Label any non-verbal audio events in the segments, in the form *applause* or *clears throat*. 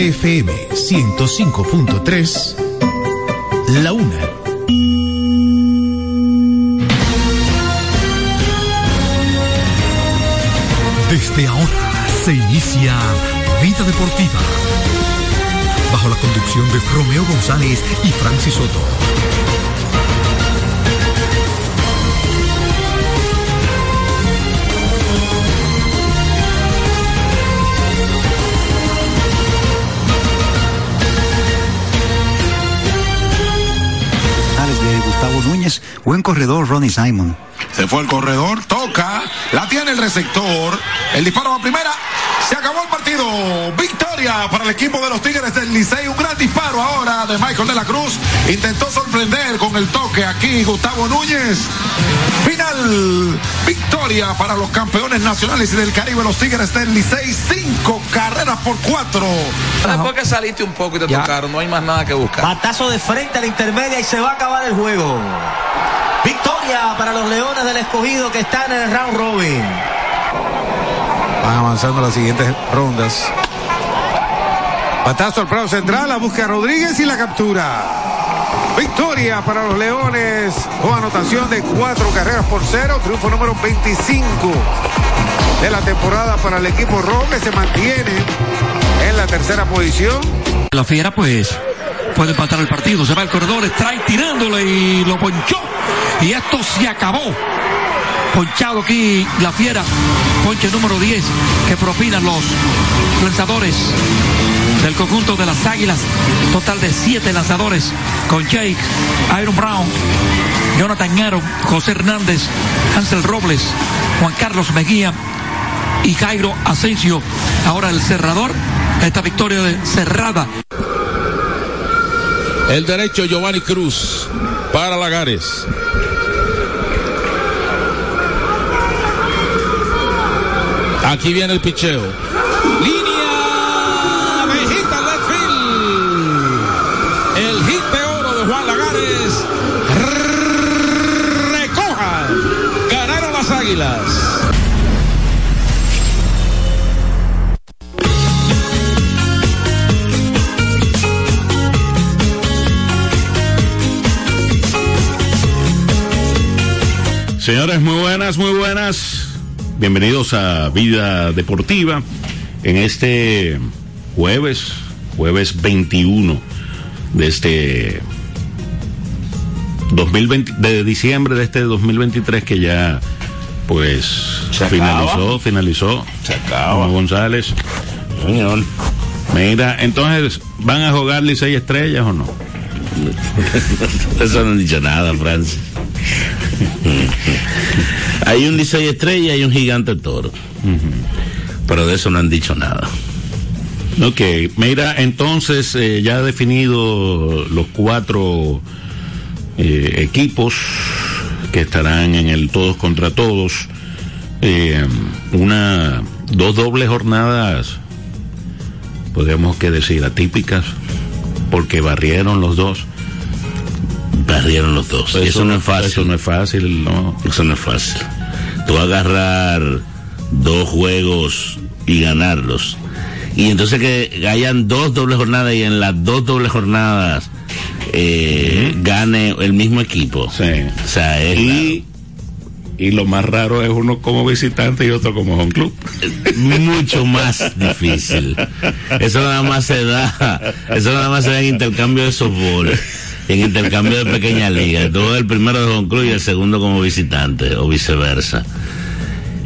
FM 105.3, La Una. Desde ahora se inicia Vida Deportiva. Bajo la conducción de Romeo González y Francis Soto. Buen corredor Ronnie Simon. Se fue el corredor, toca, la tiene el receptor, el disparo a primera, se acabó el partido. Victoria para el equipo de los Tigres del Licey. Un gran disparo ahora de Michael de la Cruz. Intentó sorprender con el toque aquí Gustavo Núñez. Final. Victoria para los campeones nacionales y del Caribe, los Tigres del Licey. Cinco carreras por cuatro. Después que saliste un poco y te tocaron, no hay más nada que buscar. Batazo de frente a la intermedia y se va a acabar el juego. Victoria para los Leones del Escogido que están en el round robin. Van avanzando las siguientes rondas. Batazo al plano central, la busca Rodríguez y la captura. Victoria para los Leones con anotación de cuatro carreras por cero, triunfo número 25 de la temporada para el equipo rojo que se mantiene en la tercera posición. La fiera pues puede empatar el partido, se va al corredor, trae tirándole y lo ponchó y esto se acabó. Ponchado aquí la fiera, ponche número 10 que propinan los lanzadores del conjunto de las Águilas. Total de 7 lanzadores con Jake, Iron Brown, Jonathan Aaron, José Hernández, Hansel Robles, Juan Carlos Mejía y Jairo Asensio. Ahora el cerrador, esta victoria de cerrada. El derecho Giovanni Cruz para Lagares. Aquí viene el picheo. Señores, muy buenas, muy buenas. Bienvenidos a Vida Deportiva en este jueves, jueves 21 de este 2020, de diciembre de este 2023 que ya pues Se finalizó, acaba. finalizó. Se acaba. González. Señor. Mira, entonces, ¿van a jugar Licey Estrellas o no? *laughs* Eso no han dicho nada, Francis. *laughs* hay un Licey Estrella y un Gigante Toro. Pero de eso no han dicho nada. Ok, mira, entonces eh, ya definido los cuatro eh, equipos que estarán en el todos contra todos. eh, una, dos dobles jornadas, podríamos que decir, atípicas, porque barrieron los dos. Barrieron los dos. Eso no es fácil. Eso no es fácil, no. Eso no es fácil. Tú agarrar dos juegos y ganarlos. Y entonces que hayan dos dobles jornadas y en las dos dobles jornadas eh, gane el mismo equipo. Sí. O sea, es Y, y lo más raro es uno como visitante y otro como home club. mucho más difícil. Eso nada más se da, eso nada más se da en intercambio de softball, en intercambio de pequeña liga. Todo el primero de home club y el segundo como visitante, o viceversa.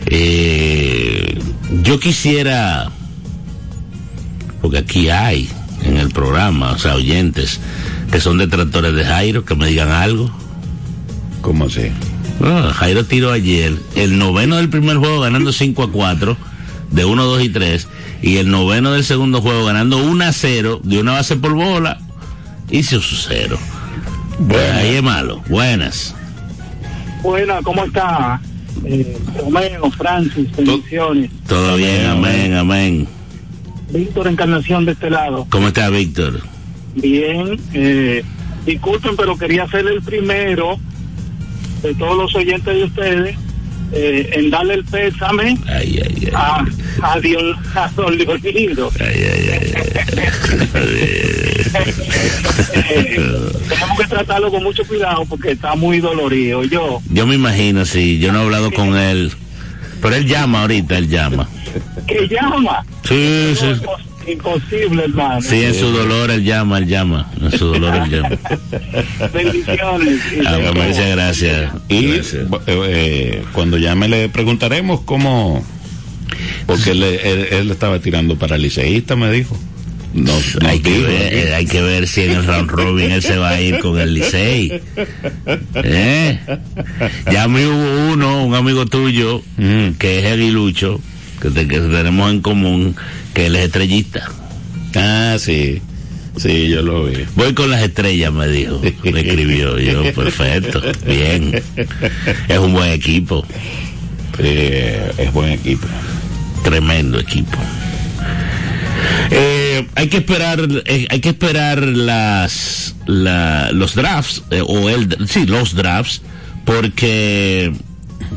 Eh, yo quisiera, porque aquí hay en el programa, o sea, oyentes que son detractores de Jairo, que me digan algo. ¿Cómo así? Ah, Jairo tiró ayer el noveno del primer juego ganando 5 a 4, de 1, 2 y 3, y el noveno del segundo juego ganando 1 a 0, de una base por bola, hizo su cero. Buenas. Ahí es malo. Buenas. Buena, ¿cómo está? Eh, Romeo, Francis, bendiciones. Todo bien, amén, amén. Víctor Encarnación de este lado. ¿Cómo está Víctor? Bien, eh, disculpen, pero quería ser el primero de todos los oyentes de ustedes eh, en darle el pésame Ay, ay, ay. a, a Dios, a Don Leonido. *laughs* Tenemos que tratarlo con mucho cuidado porque está muy dolorido. Yo, Yo me imagino, sí, yo no he hablado con él. Pero él llama ahorita, él llama. que llama. Sí, sí. Imposible, hermano. Sí, en su dolor él llama, él llama. En su dolor él llama. *laughs* Bendiciones. Ah, muchas gracias. Y eh, eh, cuando llame le preguntaremos cómo. Porque él, él- él estaba tirando para liceísta, me dijo. No, no hay, que ver, eh, hay que ver si en el round robin él se va a ir con el Licey. ¿Eh? Ya a mí hubo uno, un amigo tuyo, que es aguilucho, que, te- que tenemos en común, que él es estrellista. Ah, sí. Sí, yo lo vi. Voy con las estrellas, me dijo. Me escribió yo, perfecto, bien. Es un buen equipo. es buen equipo. Tremendo equipo. Eh, hay que esperar, eh, hay que esperar las, la- los drafts eh, o el, sí, los drafts, porque,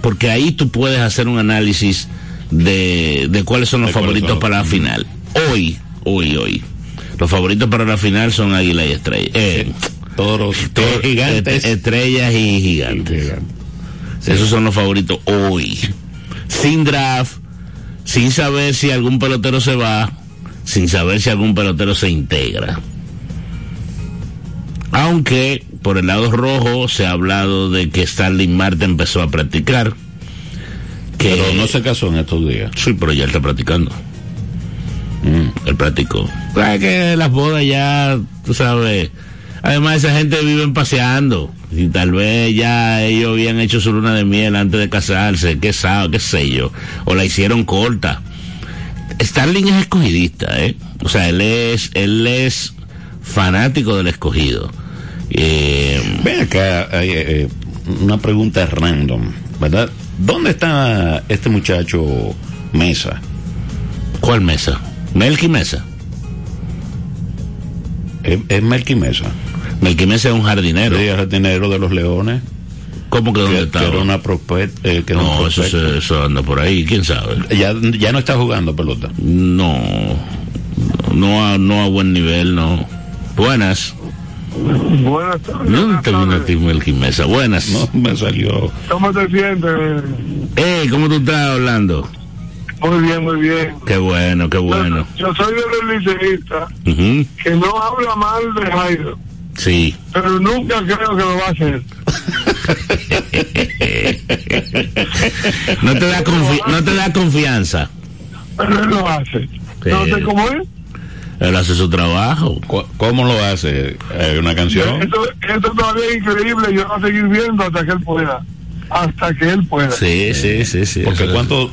porque ahí tú puedes hacer un análisis de, de cuáles son los favoritos son. para la final. Hoy, hoy, hoy. Los favoritos para la final son Águila y Estrella. Eh, toros, *laughs* toros, gigantes. est- estrellas y gigantes. Esos son los favoritos hoy. Sin draft, sin saber si algún pelotero se va, sin saber si algún pelotero se integra. Aunque por el lado rojo se ha hablado de que Stanley Marte empezó a practicar. Que Pero no se casó en estos días. Sí, pero ya él está practicando. Él practicó. Claro que las bodas ya, tú sabes. Además, esa gente viven paseando. Y tal vez ya ellos habían hecho su luna de miel antes de casarse, qué sabe, qué sé yo. O la hicieron corta. Starling es escogidista, ¿eh? O sea, él es, él es fanático del escogido. Eh, Ven acá, eh, una pregunta random, ¿verdad? ¿Dónde está este muchacho Mesa? ¿Cuál Mesa? Melky Mesa. Es, es Melky Mesa. Melky Mesa es un jardinero. Sí, jardinero de los Leones. ¿Cómo que dónde que, estaba? que era una prospect, eh, que era un No, eso, se- eso anda por ahí, quién sabe. Ya, ya no está jugando pelota. No, no a, no a buen nivel, no. Buenas. Buenas tardes. No termina Melky Mesa. Buenas. No, *laughs* me salió. ¿Cómo te sientes? Hey, ¿cómo tú estás hablando? Muy bien, muy bien. Qué bueno, qué bueno. Yo soy de los liceístas que no habla mal de Jairo, Sí. pero nunca creo que lo va a hacer. *laughs* No te da, no te da confianza. Pero él lo hace. No sé cómo es. Él hace su trabajo. Cu- ¿Cómo lo hace? ¿Hay una canción? Esto, esto todavía es increíble. Yo voy a seguir viendo hasta que él pueda. Hasta que él pueda. Sí, sí, sí, sí. Porque cuánto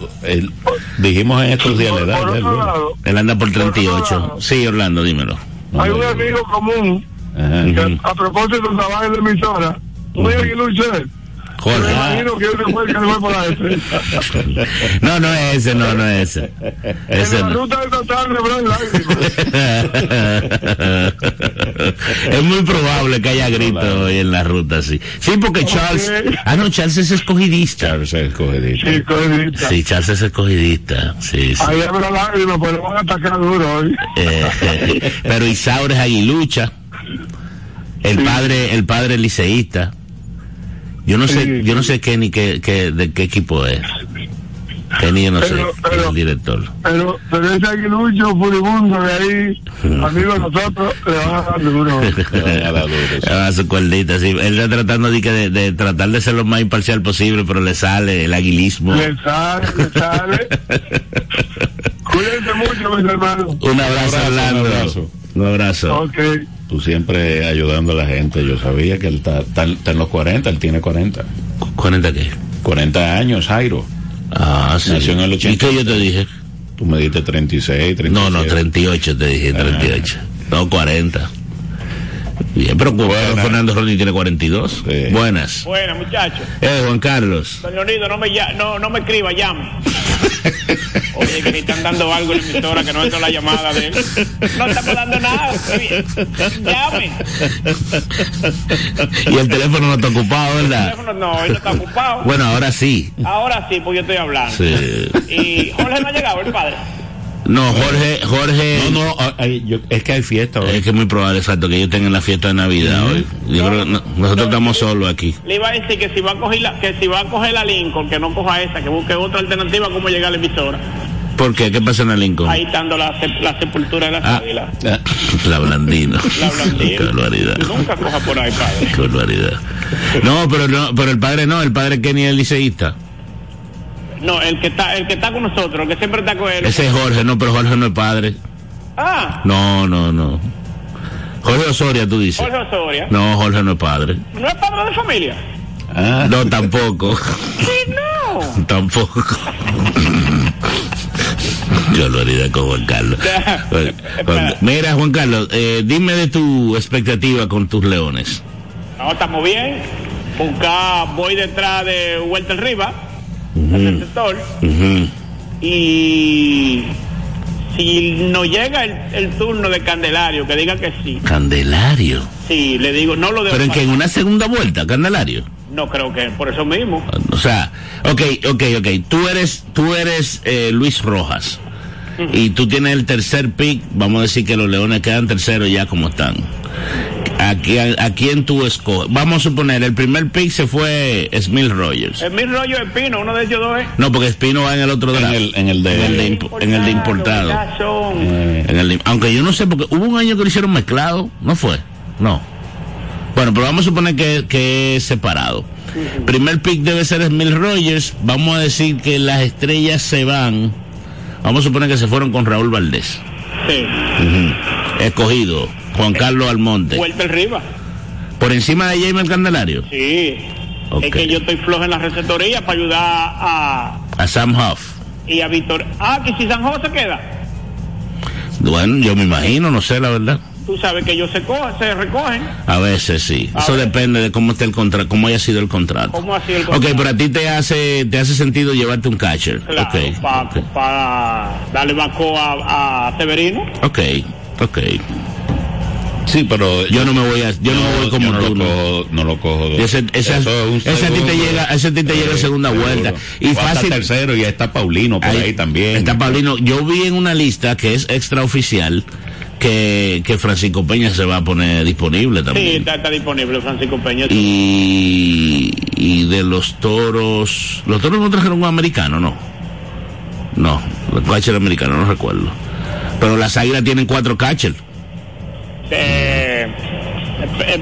dijimos en estos días la edad. Por de él, otro ¿no? lado, Él anda por 38. Sí, Orlando, dímelo. hay un amigo común Ajá. que, a propósito trabaja en la emisora. Muy aguilucho él. Jorge. Me imagino que ese fue el que le fue por la estrella. *laughs* No, no es ese, no, no es ese. Ese En la no. ruta de esta tarde, bro, *laughs* es muy probable que haya grito hoy en la ruta, sí. Sí, porque Charles. Ah, no, Charles es escogidista. Charles es escogidista. Sí, escogidista. Sí, Charles es escogidista. Sí, sí. Ahí habrá lágrimas, pero van a atacar duro hoy. Eh, *laughs* pero Isaura es aguilucha. El padre, el padre liceísta. Yo no sé, yo no sé qué ni qué, qué- de qué equipo es. Kenny, yo no sé, Pero- es el director. Pero, pero ese aguilucho furibundo de ahí, amigos nosotros, le van a dar duro. *laughs* Ah, su cuerdita, sí. Él está tratando de, que de, de tratar de ser lo más imparcial posible, pero le sale el aguilismo. Le sale, le sale. *laughs* Cuídense mucho, mis hermanos. Un abrazo, Un Orlando. abrazo. Un abrazo. Ok. Tú siempre ayudando a la gente. Yo sabía que él está, está- está en los 40, él tiene 40. ¿40 qué? 40 años, Jairo. Ah, sí. Nació en el 80. ¿Y qué yo te dije? Tú me dijiste 36, 37. No, no, 38 te dije, 38. No, 40. Bien, pero Buenas. Fernando Rodríguez tiene 42. Buenas. Buena, muchachos. Eh, Juan Carlos. Don Leonido, no me, ya- no, no me escriba, llame. *laughs* Oye, que le están dando algo en la emisora, que no entra la llamada de él. No estamos dando nada. Llame. Y el teléfono no está ocupado, El ¿verdad? teléfono no, no está ocupado. Bueno, ahora sí. Ahora sí, pues yo estoy hablando. Sí. Y Jorge no ha llegado, el padre. No, Jorge, Jorge. No, no, ay, yo- es que hay fiesta hoy. Es que es muy probable, exacto, que ellos tengan la fiesta de Navidad hoy. Yo creo que no- nosotros estamos solos aquí. Le iba a decir que si va a coger la, que si va a coger la Lincoln, que no coja esa, que busque otra alternativa como llegar a la emisora. ¿Por qué? ¿Qué pasa en el Lincoln? Ahí estando la, sep- la sepultura de la Ah. águilas. *laughs* La blandina. La. Qué barbaridad. Nunca coja por ahí, padre. Qué barbaridad. No, pero no, pero el padre no, el padre Kenny es el liceísta. No, el que está, el que está con nosotros, el que siempre está con él. Ese es Jorge, no, pero Jorge no es padre. Ah, No, no, no. Jorge Osoria, tú dices. Jorge Osoria. No, Jorge no es padre. ¿No es padre de familia? No, tampoco. Sí, no. tampoco. Qué barbaridad con Juan Carlos. *laughs* Juan- Mira, Juan Carlos, eh, dime de tu expectativa con tus leones. No, estamos bien. Acá voy detrás de Walter Rivas, el receptor. Y si no llega el, el turno de Candelario, que diga que sí. Candelario. Sí, le digo, no lo debo Pero en que en una segunda vuelta, Candelario. No creo que por eso mismo. O sea, ok, ok, ok. Tú eres, tú eres eh, Luis Rojas. Y tú tienes el tercer pick. Vamos a decir que los leones quedan terceros ya como están. ¿A, quién- a quién tú escoges? Vamos a suponer, el primer pick se fue Smith Rogers. El mil rollo de Pino, uno de ellos dos es. No, porque Espino va en el otro draft. En el, en el de, impo- en el de importado. En el de- aunque yo no sé, porque hubo un año que lo hicieron mezclado, ¿no fue? No. Bueno, pero vamos a suponer que, que es separado. Primer pick debe ser Smith Rogers. Vamos a decir que las estrellas se van. Vamos a suponer que se fueron con Raúl Valdés. Sí. Escogido. Juan Carlos Almonte. Walter Rivas. Por encima de Jaime Candelario. Sí. Ok. Es que yo estoy flojo en la receptoría para ayudar a. A Sam Huff. Y a Víctor. Ah, que si San José queda. Bueno, yo me imagino, no sé la verdad. Tú sabes que ellos se, cogen, se recogen. A veces sí. A Eso depende de cómo esté el contrato, cómo haya sido el contrato. ¿Cómo ha sido el Ok, contrato? pero a ti te hace, te hace sentido llevarte un catcher. Claro, Ok, para darle banco a, a Severino. ok, ok. Sí, pero yo no me voy a, yo no, me voy como no tú. lo no. cojo, no lo cojo. Ese, ese, Eso es un ese a ti te llega, ese te llega en segunda Seguro. vuelta. Y O hasta fácil. tercero, y está Paulino por ahí, también. Está Paulino. Yo vi en una lista que es extraoficial que, que Francisco Peña se va a poner disponible Sí, también. está, está disponible Francisco Peña. Y, y de los toros, los toros no trajeron un americano, no. No, el catcher americano, no recuerdo. Pero las águilas tienen cuatro catchers. Eh, eh,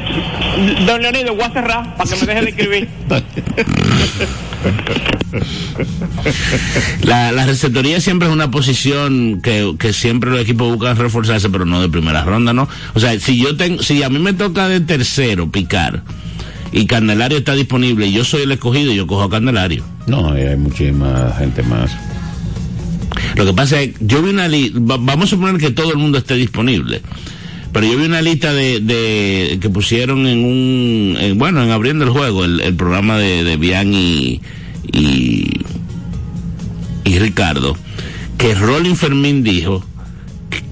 don Leonido, voy a cerrar para que me deje de escribir. *laughs* La, la receptoría siempre es una posición que, que siempre los equipos buscan reforzarse, pero no de primera ronda, ¿no? O sea, si yo tengo, si a mí me toca de tercero picar y Candelario está disponible y yo soy el escogido, yo cojo a Candelario. No, hay muchísima gente más. Lo que pasa es, yo vi una lista, vamos a suponer que todo el mundo esté disponible. Pero yo vi una lista de, de que pusieron en un, en- bueno, en abriendo el juego, el, el programa de, de Bian y, y, y Ricardo, que Rolling Fermín dijo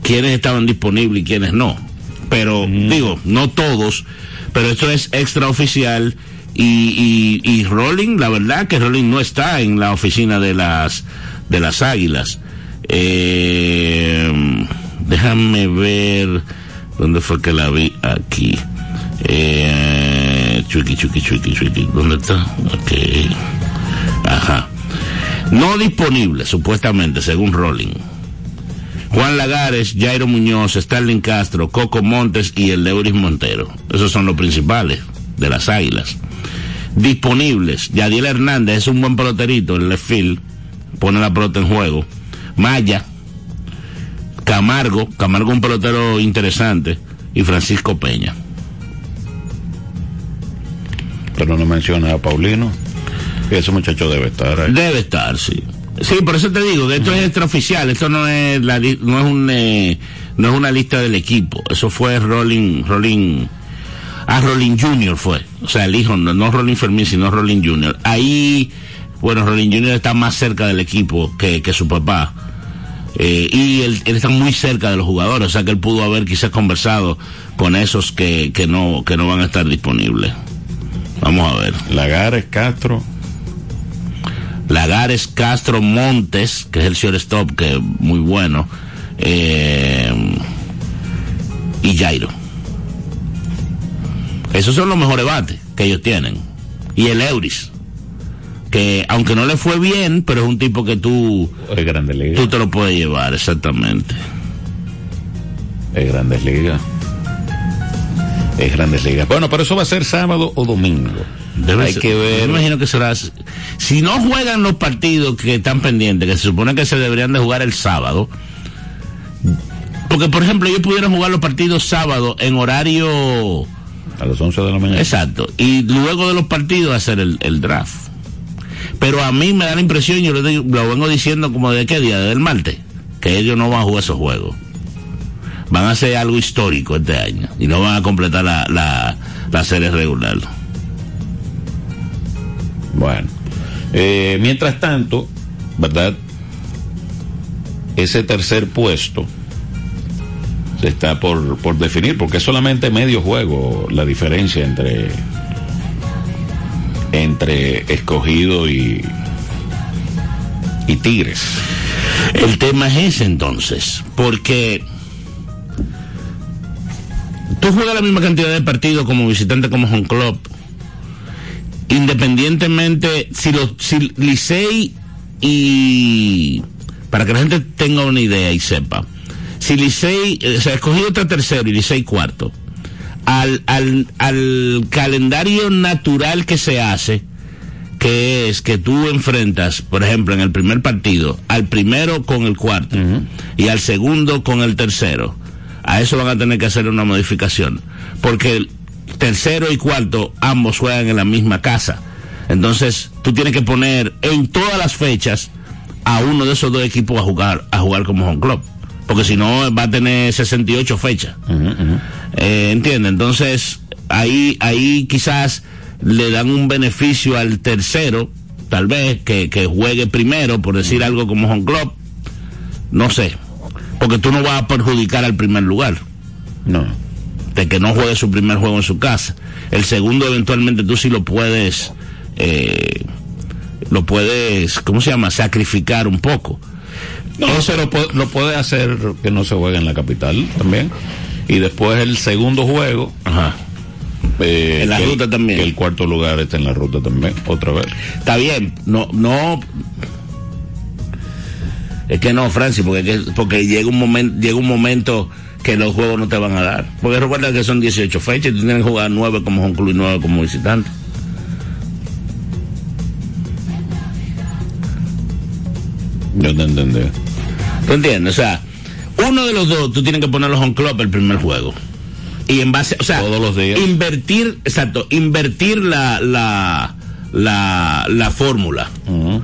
quiénes estaban disponibles y quiénes no. Pero, digo, no todos, pero esto es extraoficial y, y, y Rolling, la verdad que Rolling no está en la oficina de las, de las águilas. Eh, déjame ver dónde fue que la vi aquí. Eh, chuiki, chuiki, chuiki, chuiki. ¿Dónde está? Ok. Ajá. No disponible, supuestamente, según Rolling. Juan Lagares, Jairo Muñoz, Starling Castro, Coco Montes y el Leuris Montero. Esos son los principales de las águilas. Disponibles, Yadiel Hernández es un buen peloterito, el left field, pone la pelota en juego. Maya, Camargo, Camargo un pelotero interesante, y Francisco Peña. Pero no menciona a Paulino. Ese muchacho debe estar ahí. Debe estar, sí. Sí, por eso te digo esto es extraoficial, esto no es la, li- no es un eh, no es una lista del equipo, eso fue Rolling Rolling ah Rolling Junior fue, o sea el hijo no, no Rolling Fermín sino Rolling Junior. Ahí bueno, Rolling Jr. está más cerca del equipo que, que su papá. Eh, y él, él, está muy cerca de los jugadores, o sea que él pudo haber quizás conversado con esos que, que no que no van a estar disponibles. Vamos a ver. Lagares, Castro. Lagares, Castro, Montes, que es el shortstop, que es muy bueno. Eh, y Jairo. Esos son los mejores bates que ellos tienen. Y el Euris que aunque no le fue bien, pero es un tipo que tú es grande liga. tú te lo puedes llevar exactamente. Es Grandes Ligas. Es Grandes Ligas. Bueno, pero eso va a ser sábado o domingo. Debe Hay ser, que ver. Me imagino que será. Si no juegan los partidos que están pendientes, que se supone que se deberían de jugar el sábado. Porque, por ejemplo, ellos pudieran jugar los partidos sábado en horario. A las 11 de la mañana. Exacto. Y luego de los partidos hacer el, el draft pero a mí me da la impresión, yo lo, digo, lo vengo diciendo como de qué día, desde el martes, que ellos no van a jugar esos juegos. Van a hacer algo histórico este año y no van a completar la, la, la serie regular. Bueno, eh, mientras tanto, ¿verdad? Ese tercer puesto se está por, por definir, porque es solamente medio juego la diferencia entre entre escogido y, y Tigres. El tema es ese entonces, porque tú juegas la misma cantidad de partidos como visitante como home club. Independientemente, si los si Licey y para que la gente tenga una idea y sepa, si Licey, o sea, escogido está tercero y Licey cuarto, al, al, al calendario natural que se hace, que es que tú enfrentas, por ejemplo, en el primer partido, al primero con el cuarto uh -huh. y al segundo con el tercero. A eso van a tener que hacer una modificación, porque el tercero y cuarto ambos juegan en la misma casa. Entonces, tú tienes que poner en todas las fechas a uno de esos dos equipos a jugar a jugar como home club porque si no va a tener 68 fechas. Uh -huh. eh, ¿Entiendes? Entonces, ahí, ahí quizás le dan un beneficio al tercero, tal vez, que, que juegue primero, por decir algo como home club. No sé. Porque tú no vas a perjudicar al primer lugar. No. De que no juegue su primer juego en su casa. El segundo, eventualmente, tú sí lo puedes. Eh, lo puedes, ¿cómo se llama? Sacrificar un poco. No, se lo, lo, puede hacer que no se juegue en la capital también. Y después el segundo juego. Ajá. Eh, en la ruta también. Que el cuarto lugar está en la ruta también, otra vez. Está bien, no, no. Es que no, Francis, porque, porque llega un momento, llega un momento que los juegos no te van a dar. Porque recuerda que son 18 fechas y tú tienes que jugar 9 como home club y 9 como visitante. Yo te entendí. ¿Tú entiendes? O sea, uno de los dos tú tienes que ponerlos en club el primer juego. Y en base, o sea, todos los días. Invertir, exacto, invertir la, la, la, la fórmula. Uh -huh.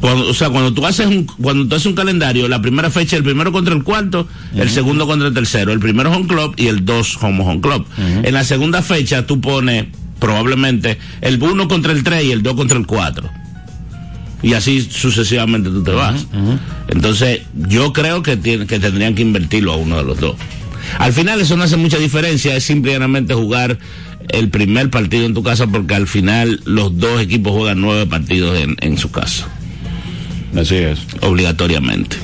Cuando, o sea, cuando tú haces un, cuando tú haces un calendario, la primera fecha, el primero contra el cuarto, uh -huh. el segundo contra el tercero, el primero home club y el dos como home club. Uh -huh. En la segunda fecha tú pones probablemente el uno contra el tres y el dos contra el cuatro y así sucesivamente tú te vas. Uh -huh. Entonces, yo creo que, tiene, que tendrían que invertirlo a uno de los dos. Al final eso no hace mucha diferencia, es simplemente jugar el primer partido en tu casa porque al final los dos equipos juegan nueve partidos en, en su casa. Así es. Obligatoriamente.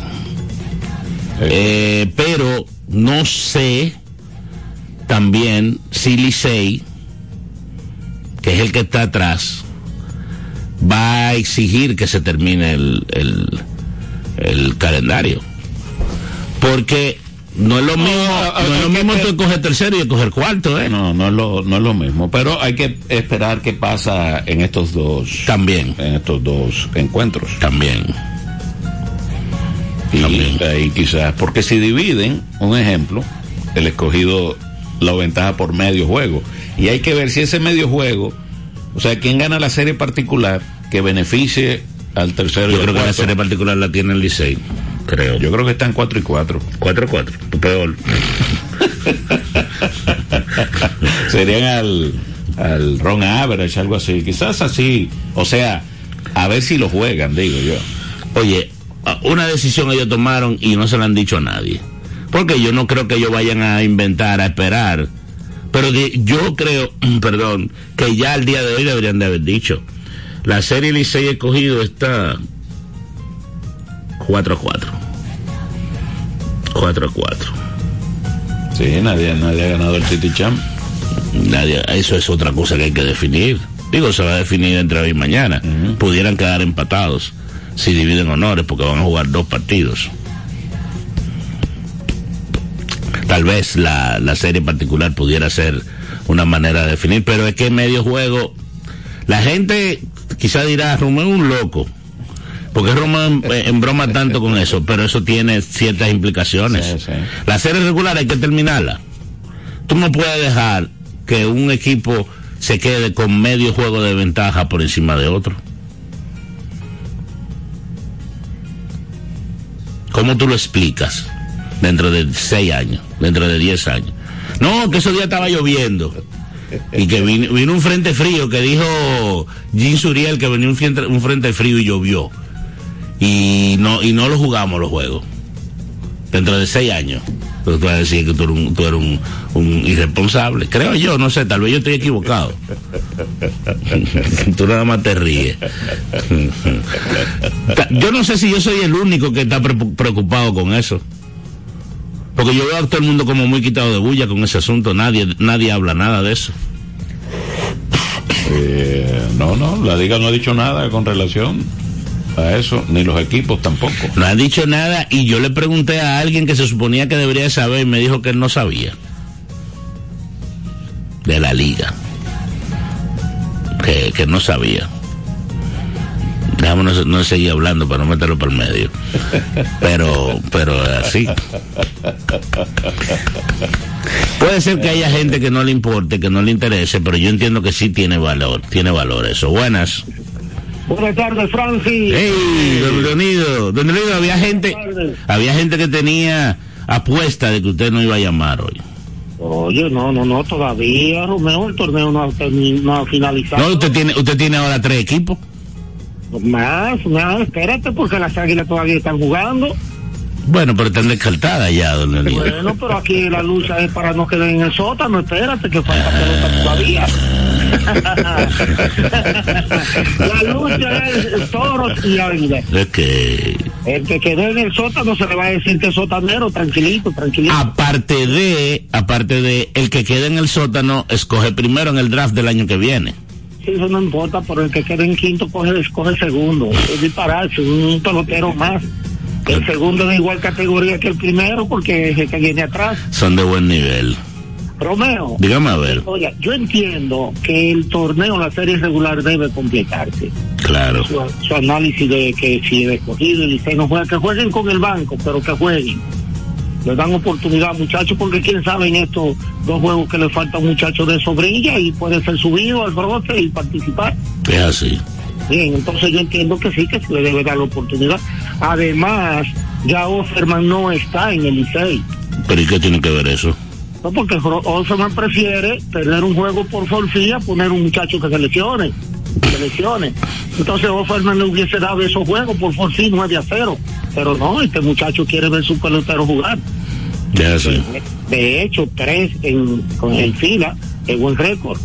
Eh, pero no sé también si Licey, que es el que está atrás, va a exigir que se termine el, el, el calendario. Porque no es lo mismo, no, no es lo mismo tú coger tercero y coger cuarto, ¿eh? No, no es lo, no es lo mismo. Pero hay que esperar qué pasa en estos dos. También. En estos dos encuentros. También. Y También. ahí quizás, porque si dividen, un ejemplo, el escogido la ventaja por medio juego. Y hay que ver si ese medio juego o sea, ¿quién gana la serie particular que beneficie al tercero? Yo creo que la serie particular la tiene el Licey. Creo. Yo creo que están 4 y 4. 4 y 4. Tu peor. *laughs* Serían al, al Ron Average, algo así. Quizás así. O sea, A ver si lo juegan, digo yo. Oye, una decisión ellos tomaron y no se la han dicho a nadie. Porque yo no creo que ellos vayan a inventar, a esperar. Pero yo creo, *clears throat* perdón, que ya al día de hoy deberían de haber dicho. La serie Licey escogido está 4 a 4. 4 a 4. Sí, nadie, nadie ha ganado el City Champ. Nadie, eso es otra cosa que hay que definir. Digo, se va a definir entre hoy y mañana. Pudieran quedar empatados si dividen honores porque van a jugar dos partidos. Tal vez la, la serie particular pudiera ser una manera de definir, pero es que en medio juego la gente quizá dirá, Romeo es un loco. Porque Romeo en, en broma tanto con eso, pero eso tiene ciertas implicaciones. La serie regular hay que terminarla. Tú no puedes dejar que un equipo se quede con medio juego de ventaja por encima de otro. ¿Cómo tú lo explicas? Dentro de seis años, dentro de diez años. No, que esos días estaba lloviendo. Y que vino, vino un frente frío que dijo Jim Suriel que venía un frente, un frente frío y llovió. Y no, y no lo jugamos los juegos. Dentro de seis años. Entonces tú vas a decir que tú eres un, un, irresponsable. Creo yo, no sé, tal vez yo estoy equivocado. *laughs* tú nada más te ríes. *laughs* yo no sé si yo soy el único que está pre- preocupado con eso. Porque yo veo a todo el mundo como muy quitado de bulla con ese asunto. Nadie, nadie habla nada de eso. Eh, no, no, la liga no ha dicho nada con relación a eso, ni los equipos tampoco. No han dicho nada y yo le pregunté a alguien que se suponía que debería de saber y me dijo que él no sabía. De la liga. Que, que no sabía. Déjame no, no seguir hablando para no meterlo por el medio. Pero, pero así. Puede ser que haya gente que no le importe, que no le interese, pero yo entiendo que sí tiene valor, tiene valor eso. Buenas. Buenas tardes, Francis. ¡Hey, don Leonido! Don Leonido, había gente, había gente que tenía apuesta de que usted no iba a llamar hoy. Oye, no, no, no, todavía, Romeo, el torneo no ha, no ha finalizado. No, usted tiene, usted tiene ahora tres equipos. Más, más, espérate, porque las águilas todavía están jugando. Bueno, pero están descartadas ya, don Leonido. Bueno, pero aquí la lucha es para no quedar en el sótano, espérate, que falta pelota todavía. *laughs* la lucha es toros y águilas. Que, El que quedó en el sótano se le va a decir que es sotanero, tranquilito, tranquilito. aparte de, aparte de, el que quede en el sótano, escoge primero en el draft del año que viene. Eso no importa, pero el que quede en quinto coge, coge segundo. Es dispararse, un pelotero más. El segundo es de igual categoría que el primero porque es el que viene atrás. Son de buen nivel. Romeo. Dígame a ver. Oiga, yo entiendo que el torneo, la serie regular debe completarse. Claro. Su, su análisis de que si el escogido y el no juega, que jueguen con el banco, pero que jueguen. Le dan oportunidad, muchachos, porque quién sabe en estos dos juegos que le falta a un muchacho de sobrilla y puede ser subido al brote y participar. Es así. Bien, entonces yo entiendo que sí, que se le debe dar la oportunidad. Además, ya Offerman no está en el Licey. Pero ¿y qué tiene que ver eso? No, porque Offerman prefiere perder un juego por forfía, poner un muchacho que se lesione. Se lesione. Entonces Offerman le hubiese dado esos juegos por forfía 9 a 0. Pero no, este muchacho quiere ver su pelotero jugar. De hecho, tres en, con el fila, es buen récord.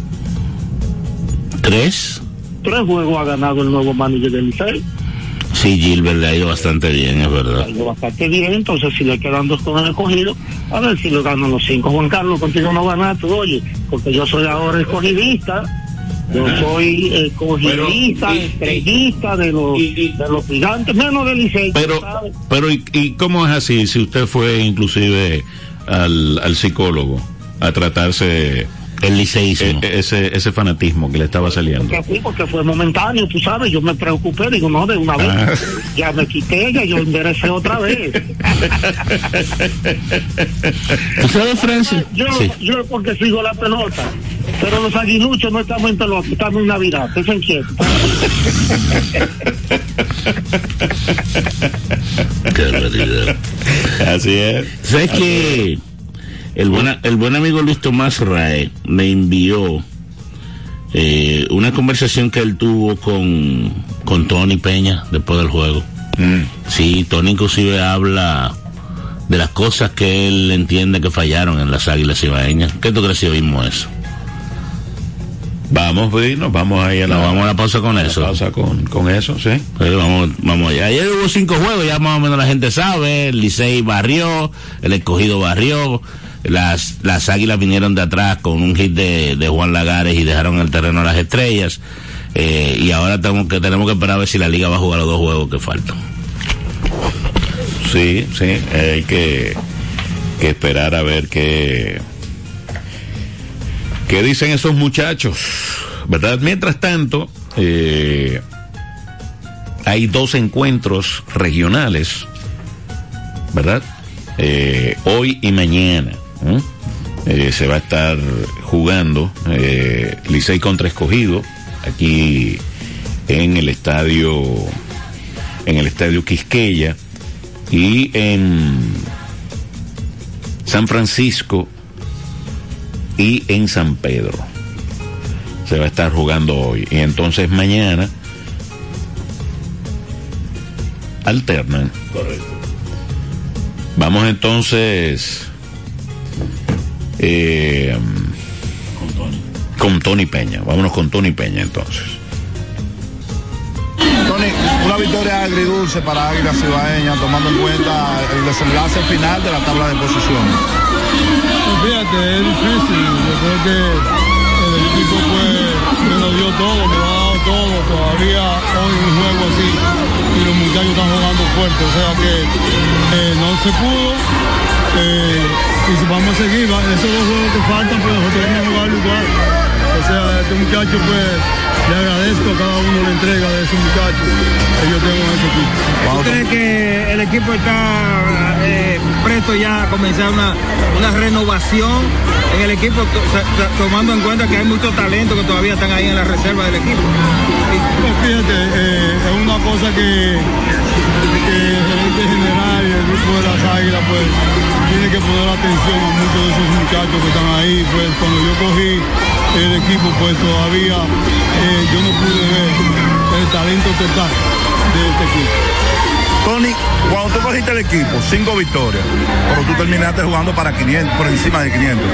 ¿Tres? Tres juegos ha ganado el nuevo manager del Licey. Sí, Gilbert le ha ido bastante bien, es verdad. Ha ido bastante bien, entonces si le quedan dos con el escogido, a ver si le ganan los cinco. Juan Carlos, contigo no ganaste, oye, porque yo soy ahora escogidista, yo soy escogidista, estrellista de los, de los gigantes, menos del Licey. Pero, ¿sabes? pero ¿y, y cómo es así? Si usted fue inclusive al, al psicólogo a tratarse el liceísmo, ese, ese fanatismo que le estaba saliendo. Que fui porque fue momentáneo, tú sabes, yo me preocupé, digo, no, de una vez, Ah. ya me quité, ya yo enderecé otra vez. ¿Tú sabes, Francis? Yo, yo porque sigo la pelota, pero los aguiluchos no estamos en pelota, estamos en Navidad, estén quietos. *laughs* Qué barbaridad. Así es. ¿Sabes que el buen, el buen amigo Luis Tomás Rae me envió eh, una conversación que él tuvo con, con Tony Peña después del juego. Sí, Tony inclusive habla de las cosas que él entiende que fallaron en las Águilas Ibaeñas. ¿Qué tú crees si oímos eso? Vamos, pues, nos vamos ahí a la, Nos vamos a la pausa con eso. pausa con, con eso, sí. Sí, vamos, vamos allá. Ayer hubo cinco juegos, ya más o menos la gente sabe. El Licey barrió, el escogido barrió. Las, las águilas vinieron de atrás con un hit de, de Juan Lagares y dejaron el terreno a las estrellas. Eh, y ahora tenemos que, tenemos que esperar a ver si la liga va a jugar los dos juegos que faltan. Sí, sí, hay que, que esperar a ver qué, qué dicen esos muchachos, ¿verdad? Mientras tanto, eh, hay dos encuentros regionales, ¿verdad? Eh, hoy y mañana. ¿eh? Se va a estar jugando Licey contra Escogido aquí en el estadio en el estadio Quisqueya y en San Francisco y en San Pedro se va a estar jugando hoy y entonces mañana alternan Correcto. Vamos entonces eh, con Tony Peña. Vámonos con Tony Peña entonces. Tony, una victoria agridulce para Águilas Cibaeñas, tomando en cuenta el desenlace final de la tabla de posiciones. Fíjate, es difícil. Yo creo que el equipo pues me lo dio todo, me lo ha dado todo. Todavía hoy un juego así y los muchachos están jugando fuerte. O sea que eh, no se pudo. eh, y si vamos a seguir, esos dos juegos que faltan, pues nosotros tenemos que jugarlo igual. O sea, a este muchacho pues le agradezco a cada uno la entrega de esos muchachos que yo tengo en ese equipo. ¿Tú crees que el equipo está eh, presto ya a comenzar una, una renovación en el equipo, to- to- tomando en cuenta que hay muchos talentos que todavía están ahí en la reserva del equipo? Pues fíjate, eh, es una cosa que, que el gerente general y el grupo de las águilas pues tiene que poner atención a muchos de esos muchachos que están ahí. Pues cuando yo cogí el equipo pues todavía eh, yo no pude ver el talento total de este equipo. Tony, cuando tú cogiste el equipo, cinco victorias, pero tú terminaste jugando para 500, por encima de 500.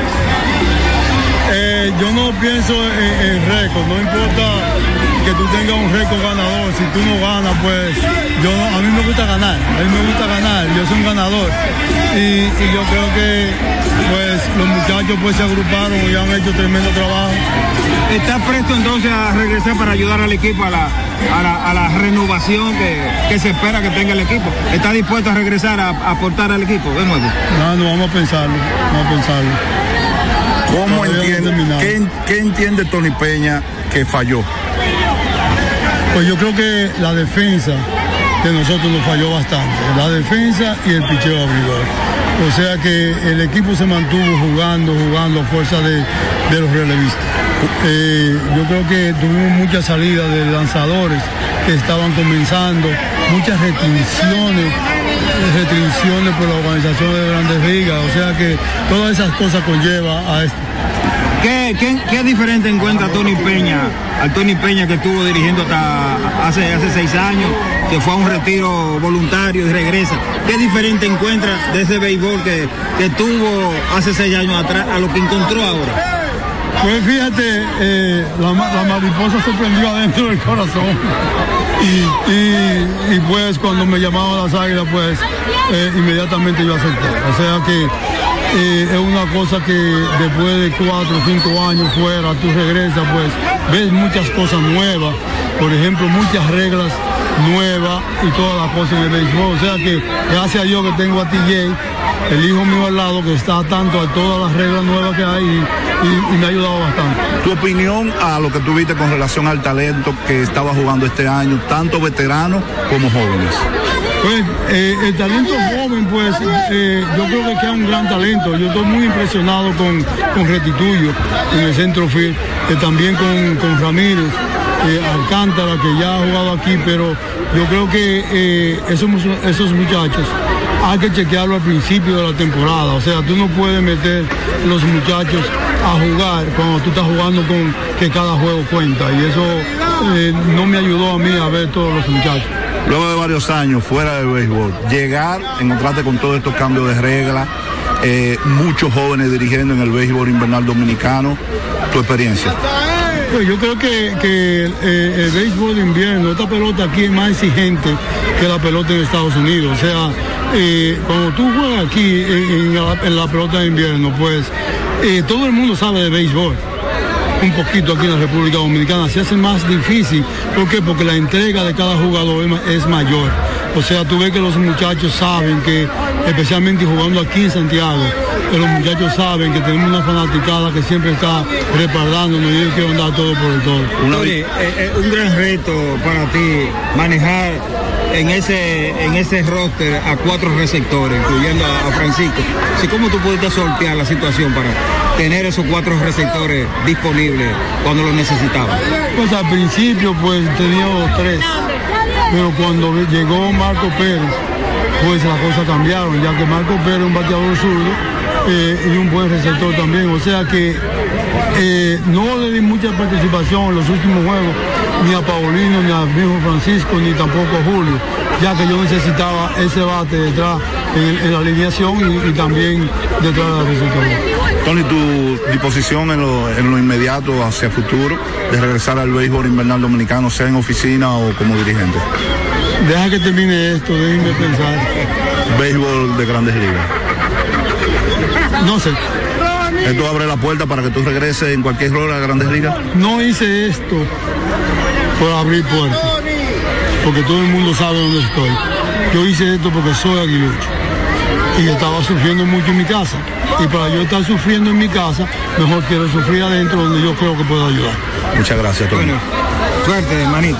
Eh, yo no pienso en, en récord, no importa que tú tengas un récord ganador, si tú no ganas, pues yo no- a mí me gusta ganar, a mí me gusta ganar, yo soy un ganador y, y yo creo que pues los muchachos pues se agruparon y han hecho tremendo trabajo. ¿Está presto entonces a regresar para ayudar al equipo a la, a la, a la renovación que, que se espera que tenga el equipo? ¿Está dispuesto a regresar a, a aportar al equipo de nuevo? No, no, vamos a pensarlo, vamos a pensarlo. ¿Cómo no entiende, qué entiende Tony Peña que falló? Pues yo creo que la defensa de nosotros nos falló bastante. La defensa y el picheo abridor. O sea que el equipo se mantuvo jugando, jugando a fuerza de, de los relevistas. Eh, yo creo que tuvimos muchas salidas de lanzadores que estaban comenzando, muchas restricciones, restricciones por la organización de grandes ligas. O sea que todas esas cosas conlleva a esto. ¿Qué, qué, qué diferente encuentra Tony Peña, al Tony Peña que estuvo dirigiendo hasta hace, hace seis años, que fue a un retiro voluntario y regresa? ¿Qué diferente encuentra de ese béisbol que, que tuvo hace seis años atrás a lo que encontró ahora? Pues fíjate, eh, la, ma- la mariposa se prendió adentro del corazón. Y, pues cuando me llamaban las águilas, pues eh, inmediatamente yo acepté. O sea que eh, es una cosa que después de cuatro o cinco años fuera, tú regresas, pues ves muchas cosas nuevas. Por ejemplo, muchas reglas nuevas y todas las cosas en el béisbol. O sea que gracias a Dios que tengo a TJ, el hijo mío al lado, que está tanto a todas las reglas nuevas que hay y, y- y me ha ayudado bastante. Tu opinión a lo que tuviste con relación al talento que estaba jugando este año, tanto veteranos como jóvenes. Pues eh, el talento joven, pues eh, yo creo que queda un gran talento. Yo estoy muy impresionado con, con Retituyo en el centro field, eh, también con, con Ramírez, Alcántara, que ya ha jugado aquí, pero yo creo que esos, esos muchachos hay que chequearlo al principio de la temporada. O sea, tú no puedes meter los muchachos a jugar cuando tú estás jugando con que cada juego cuenta y eso eh, no me ayudó a mí a ver todos los muchachos. Luego de varios años fuera del béisbol, llegar, encontrarte con todos estos cambios de reglas, eh, muchos jóvenes dirigiendo en el béisbol invernal dominicano, tu experiencia. Pues yo creo que, eh, el béisbol de invierno, esta pelota aquí es más exigente que la pelota en Estados Unidos. O sea, eh, cuando tú juegas aquí en, la, pelota de invierno, pues eh, todo el mundo sabe de béisbol. Un poquito aquí en la República Dominicana se hace más difícil. ¿Por qué? Porque la entrega de cada jugador es mayor. O sea, tú ves que los muchachos saben que, especialmente jugando aquí en Santiago, que los muchachos saben que tenemos una fanaticada que siempre está respaldándonos y ellos quieren dar todo por el todo. Tony, eh, eh, un gran reto para ti manejar en ese en ese roster a cuatro receptores, incluyendo a, a Francisco. Así como tú pudiste sortear la situación para tener esos cuatro receptores disponibles cuando los necesitabas. Pues al principio pues teníamos tres, pero cuando llegó Marco Pérez, pues las cosas cambiaron, ya que Marco Pérez un bateador zurdo eh, y un buen receptor también. O sea que eh, no le di mucha participación en los últimos juegos, ni a Paulino, ni a mismo Francisco, ni tampoco a Julio, ya que yo necesitaba ese bate detrás en, la alineación y, también detrás de la receptora. Tony, tu disposición en lo, en lo inmediato hacia futuro de regresar al béisbol invernal dominicano, sea en oficina o como dirigente. Deja que termine esto, déjenme pensar. Béisbol de grandes ligas. No sé. Esto abre la puerta para que tú regreses en cualquier hora a grandes ligas. No hice esto por abrir puertas, porque todo el mundo sabe dónde estoy. Yo hice esto porque soy aguilucho y estaba sufriendo mucho en mi casa. Y para yo estar sufriendo en mi casa, mejor quiero sufrir adentro donde yo creo que puedo ayudar. Muchas gracias, Tony. Suerte, hermanito.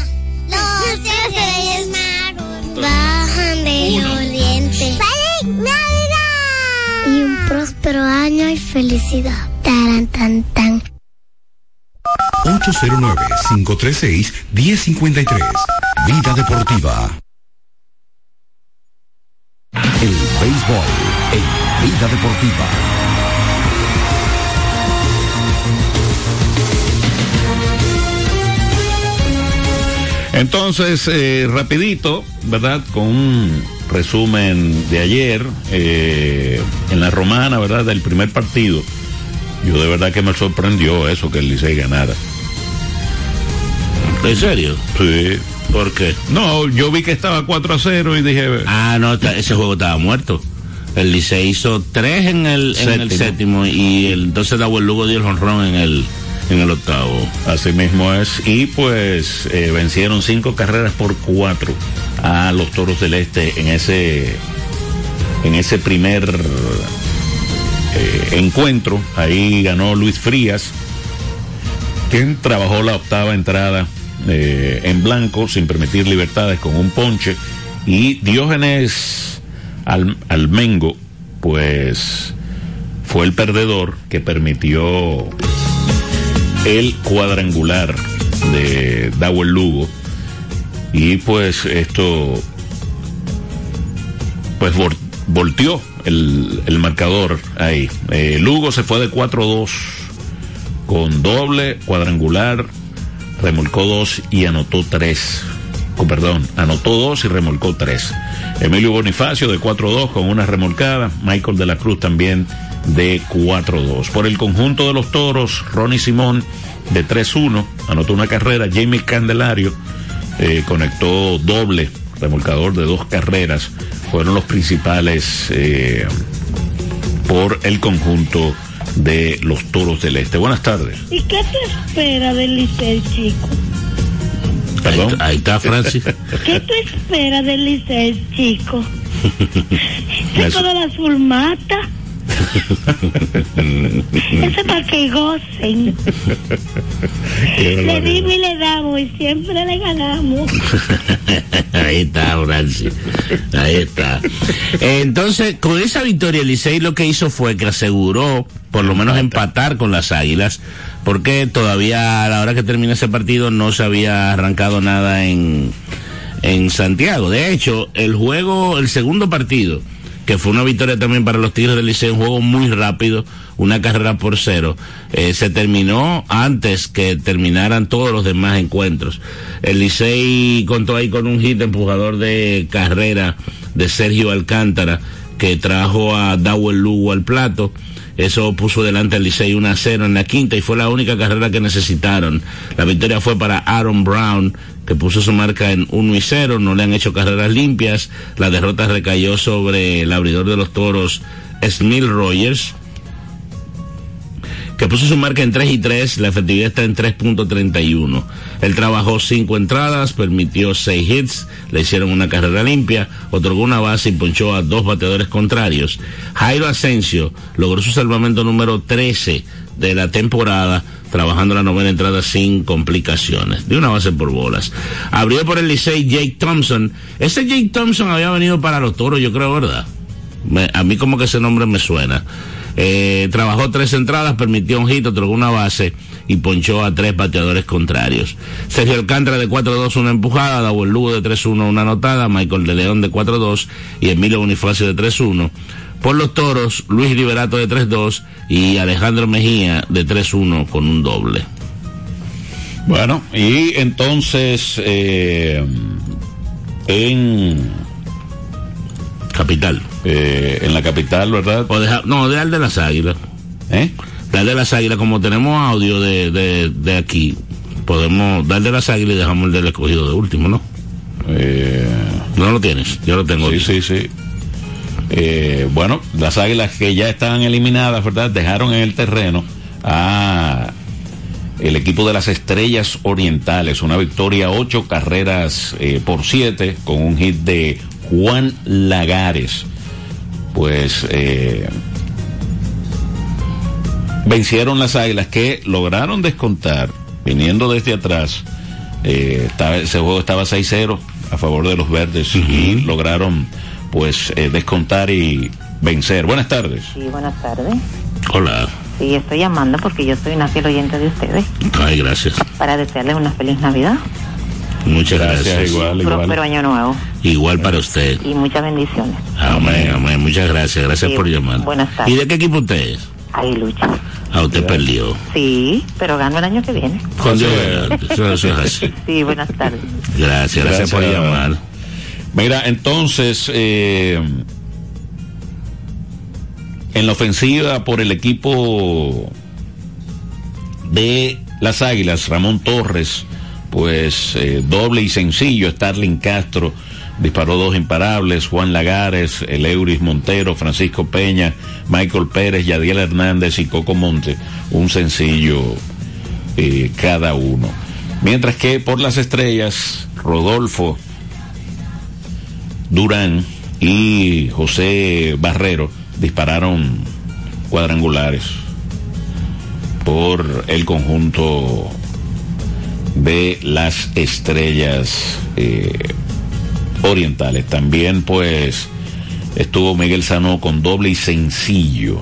Próspero año y felicidad. Taran, tan, tan. 809-536-1053. Vida deportiva. El béisbol en Vida deportiva. Entonces, eh, rapidito, ¿verdad? Con un resumen de ayer eh, en la romana, ¿verdad? Del primer partido. Yo de verdad que me sorprendió eso que el Licey ganara. ¿En serio? Sí. ¿Por qué? No, yo vi que estaba 4 a 0 y dije... Ah, no, ese juego estaba muerto. El Licey hizo tres en el, en el Séptimo. séptimo y el, entonces Dawel Lugo dio el honrón en el, en el octavo. Así mismo es. Y pues eh, vencieron cinco carreras por cuatro a los Toros del Este en ese, en ese primer eh, encuentro. Ahí ganó Luis Frías, quien trabajó la octava entrada eh, en blanco sin permitir libertades con un ponche. Y Diógenes Al- Almengo, pues fue el perdedor que permitió el cuadrangular de Dawel Lugo. Y pues esto, pues vol- volteó el, el marcador ahí. Eh, Lugo se fue de 4-2 con doble, cuadrangular, remolcó dos y anotó tres. Oh, perdón, anotó dos y remolcó tres. Emilio Bonifacio de 4-2 con una remolcada. Michael de la Cruz también de 4-2. Por el conjunto de los toros, Ronnie Simón de 3-1 anotó una carrera. Jamie Candelario eh, conectó doble remolcador de dos carreras. Fueron los principales eh, por el conjunto de los toros del este. Buenas tardes. ¿Y qué te espera del Licey, chico? Perdón. Ahí está Francis. ¿Qué te espera del Licey, chico? *laughs* Chico de la fulmata. *laughs* Ese para que gocen. Le dimos y le damos y siempre le ganamos. *laughs* Ahí está, Francis. Ahí está. Entonces, con esa victoria, Licey lo que hizo fue que aseguró por lo menos empatar con las Águilas, porque todavía a la hora que termina ese partido no se había arrancado nada en, en Santiago. De hecho, el juego, el segundo partido, que fue una victoria también para los Tigres del Liceo, un juego muy rápido, una carrera por cero, eh, se terminó antes que terminaran todos los demás encuentros. El Licey contó ahí con un hit empujador de carrera de Sergio Alcántara, que trajo a Dawel Lugo al plato. Eso puso delante al Licey 1 a 0 en la quinta y fue la única carrera que necesitaron. La victoria fue para Aaron Brown, que puso su marca en 1 y 0. No le han hecho carreras limpias. La derrota recayó sobre el abridor de los toros, Smil Rogers, que puso su marca en 3 y 3, la efectividad está en 3.31. Él trabajó 5 entradas, permitió 6 hits, le hicieron una carrera limpia, otorgó una base y ponchó a dos bateadores contrarios. Jairo Asensio logró su salvamento número 13 de la temporada, trabajando la novena entrada sin complicaciones, de una base por bolas. Abrió por el Licey Jake Thompson. Ese Jake Thompson había venido para los toros, yo creo, ¿verdad? A mí como que ese nombre me suena. Eh, trabajó tres entradas, permitió un hit, otorgó una base y ponchó a tres bateadores contrarios. Sergio Alcántara de 4-2 una empujada, Dawel Lugo de 3-1 una anotada, Michael de León de 4-2 y Emilio Bonifacio de 3-1. Por los toros, Luis Liberato de 3-2 y Alejandro Mejía de 3-1 con un doble. Bueno, y entonces eh, en capital, en la capital, ¿verdad? O deja- no, de al de las águilas. ¿Eh? Dar de las águilas, como tenemos audio de, de, de aquí, podemos dar de las águilas y dejamos el del escogido de último, ¿no? no lo tienes, yo lo tengo. Sí, sí, sí. Eh, bueno, las águilas que ya estaban eliminadas, ¿verdad? Dejaron en el terreno a el equipo de las Estrellas Orientales. Una victoria, ocho carreras eh, por siete, con un hit de Juan Lagares. Pues eh, vencieron las águilas que lograron descontar, viniendo desde atrás. eh, estaba- ese juego estaba 6-0 a favor de los verdes y lograron pues eh, descontar y vencer. Buenas tardes. Sí, buenas tardes. Hola. Sí, estoy llamando porque yo soy una fiel oyente de ustedes Ay, gracias. para desearles una feliz Navidad, Muchas gracias. Gracias, igual, un próspero año nuevo Igual para usted. y muchas bendiciones. Amén, amén. Muchas gracias. Gracias Sí, por llamar. buenas tardes. ¿Y de qué equipo usted es? Ahí lucha. Ah, usted perdió. Sí, pero gano el año que viene. Con Dios, eso, eso es así. *laughs* Sí, buenas tardes. Gracias, gracias, por llamar. Mira, entonces, eh, en la ofensiva por el equipo de las Águilas, Ramón Torres, pues eh, doble y sencillo, Starling Castro disparó dos imparables, Juan Lagares, el Euris Montero, Francisco Peña, Michael Pérez, Yadiel Hernández y Coco Monte, un sencillo eh, cada uno. Mientras que por las estrellas, Rodolfo Durán y José Barrero dispararon cuadrangulares por el conjunto de las estrellas eh, orientales. También pues estuvo Miguel Sano con doble y sencillo.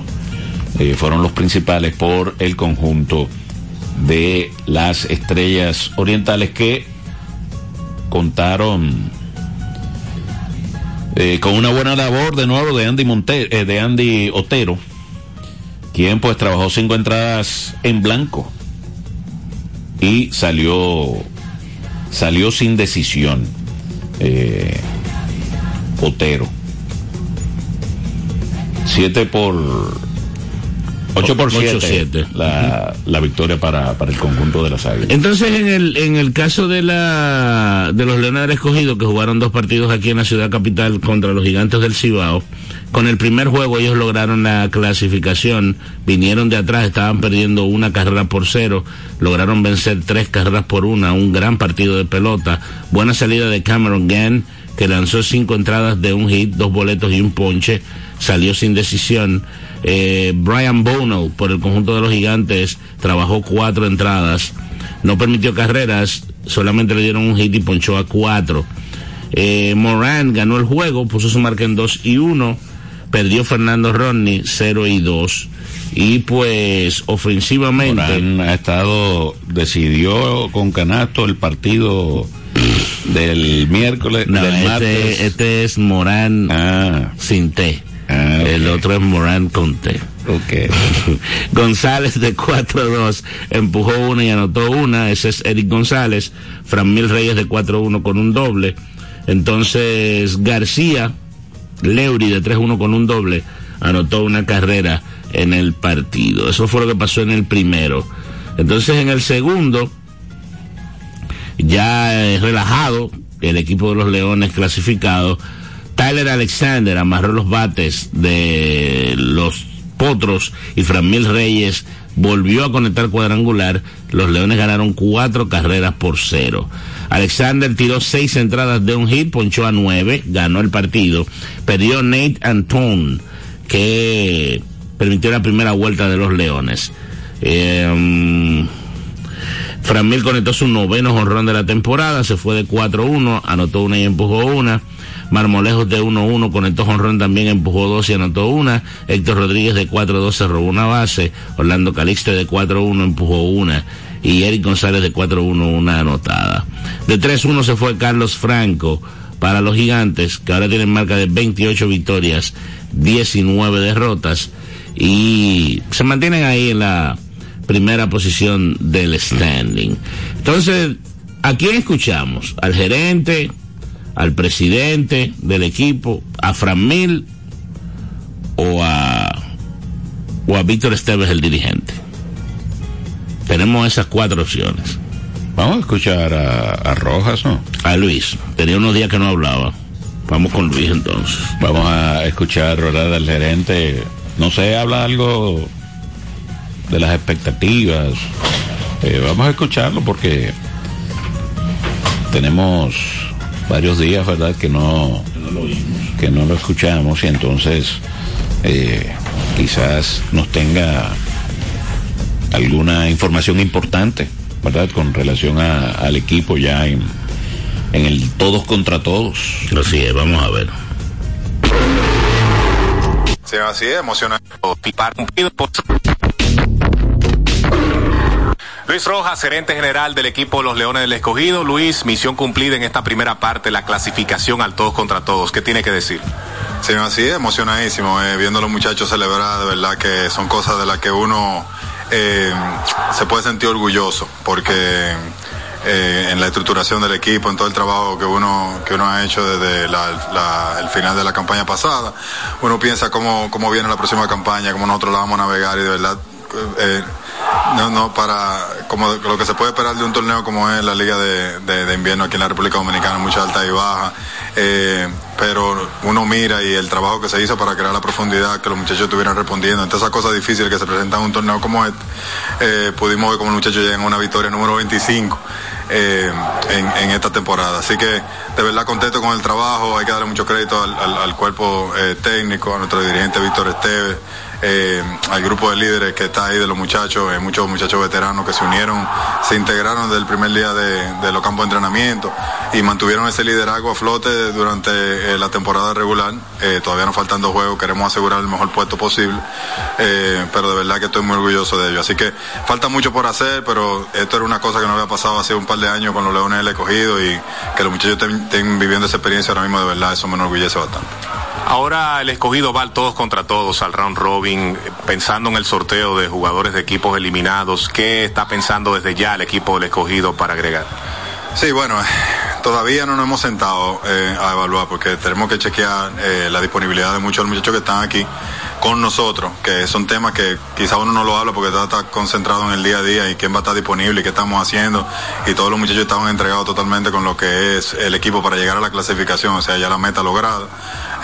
Eh, fueron los principales por el conjunto de las estrellas orientales que contaron eh, con una buena labor de nuevo de Andy Monte- de Andy Otero, quien pues trabajó cinco entradas en blanco y salió salió sin decisión eh, Otero 7 por 8 por 7 la, la victoria para, para el conjunto de las águilas. Entonces, en el, en el caso de la de los Leones del Escogido, que jugaron dos partidos aquí en la ciudad capital contra los Gigantes del Cibao, con el primer juego ellos lograron la clasificación, vinieron de atrás, estaban perdiendo una carrera por cero, lograron vencer tres carreras por una, un gran partido de pelota, buena salida de Cameron Gann, que lanzó cinco entradas de un hit, dos boletos y un ponche, salió sin decisión. Eh, Brian Bono, por el conjunto de los gigantes, trabajó cuatro entradas, no permitió carreras, solamente le dieron un hit y ponchó a cuatro. Eh, Moran ganó el juego, puso su marca en 2 y 1, perdió Fernando Rodney 0 y 2. Y pues ofensivamente... Morán ha estado, decidió con canasto el partido del miércoles, No, del este, martes. este es Morán Ah, sin T. ah, El otro es Morán con T. ok. *laughs* González de 4-2 empujó una y anotó una. Ese es Eric González. Fran Mil Reyes de 4-1 con un doble. Entonces García, Leury de 3-1 con un doble, anotó una carrera en el partido. Eso fue lo que pasó en el primero. Entonces en el segundo, ya relajado, el equipo de los Leones clasificado, Tyler Alexander amarró los bates de los Potros y Framil Reyes volvió a conectar cuadrangular. Los Leones ganaron cuatro carreras por cero. Alexander tiró seis entradas de un hit, ponchó a nueve, ganó el partido. Perdió Nate Anton, que permitió la primera vuelta de los Leones. Eh, Framil conectó su noveno jonrón de la temporada, se fue de 4-1, anotó una y empujó una. Marmolejos de 1-1 conectó jonrón también, empujó dos y anotó una. Héctor Rodríguez de 4-2 se robó una base. Orlando Calixte de 4-1 empujó una. Y Eric González de 4-1 una anotada. De 3-1 se fue Carlos Franco para los gigantes, que ahora tienen marca de 28 victorias, 19 derrotas. Y se mantienen ahí en la primera posición del standing. Entonces, ¿a quién escuchamos? ¿Al gerente? ¿Al presidente del equipo? ¿A Fran Mil? ¿O a, o a Víctor Esteves, el dirigente? Tenemos esas cuatro opciones. Vamos a escuchar a, a Rojas, ¿no? A Luis. Tenía unos días que no hablaba. Vamos con Luis entonces. Vamos a escuchar, ¿verdad? Al gerente. No sé, habla algo de las expectativas. Eh, vamos a escucharlo porque tenemos varios días, ¿verdad? Que no, que no lo escuchamos y entonces eh, quizás nos tenga alguna información importante, ¿verdad? Con relación a- al equipo ya en, en el todos contra todos. Así es, vamos a ver. Sí, así es, emocionante. Luis Rojas, gerente general del equipo Los Leones del Escogido. Luis, misión cumplida en esta primera parte, la clasificación al todos contra todos. ¿Qué tiene que decir? Sí, así es, emocionadísimo, eh, viendo a los muchachos celebrar, de verdad que son cosas de las que uno eh, se puede sentir orgulloso, porque eh, en la estructuración del equipo, en todo el trabajo que uno, que uno ha hecho desde la- el final de la campaña pasada, uno piensa cómo, cómo viene la próxima campaña, cómo nosotros la vamos a navegar y de verdad... eh, no, no, para como lo que se puede esperar de un torneo como es la Liga de, Invierno aquí en la República Dominicana, mucha alta y baja, eh, pero uno mira y el trabajo que se hizo para crear la profundidad que los muchachos estuvieran respondiendo, entonces esas cosas difíciles que se presentan en un torneo como este, eh, pudimos ver como los muchachos llegan a una victoria número 25 eh, en, esta temporada. Así que de verdad contento con el trabajo, hay que darle mucho crédito al, cuerpo técnico, a nuestro dirigente Víctor Esteves, eh, al grupo de líderes que está ahí de los muchachos, eh, muchos muchachos veteranos que se unieron, se integraron desde el primer día de, los campos de entrenamiento y mantuvieron ese liderazgo a flote durante eh, la temporada regular. Eh, todavía nos faltan dos juegos, queremos asegurar el mejor puesto posible, pero de verdad que estoy muy orgulloso de ello. Así que falta mucho por hacer, pero esto era una cosa que no había pasado hace un par de años con los Leones del Escogido y que los muchachos estén viviendo esa experiencia ahora mismo de verdad, eso me enorgullece bastante. Ahora el escogido va al todos contra todos al round robin, pensando en el sorteo de jugadores de equipos eliminados. ¿Qué está pensando desde ya el equipo del escogido para agregar? Sí, bueno, todavía no nos hemos sentado eh, a evaluar porque tenemos que chequear eh, la disponibilidad de muchos de los muchachos que están aquí con nosotros, que son temas que quizá uno no lo habla porque está, está concentrado en el día a día y quién va a estar disponible y qué estamos haciendo. Y todos los muchachos estaban entregados totalmente con lo que es el equipo para llegar a la clasificación, o sea, ya la meta lograda.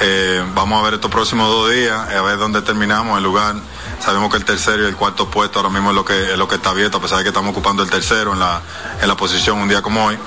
Eh, vamos a ver estos próximos dos días, a ver dónde terminamos el lugar. Sabemos que el tercero y el cuarto puesto ahora mismo es lo que es lo que está abierto, a pesar de que estamos ocupando el tercero en la, en la posición un día como hoy.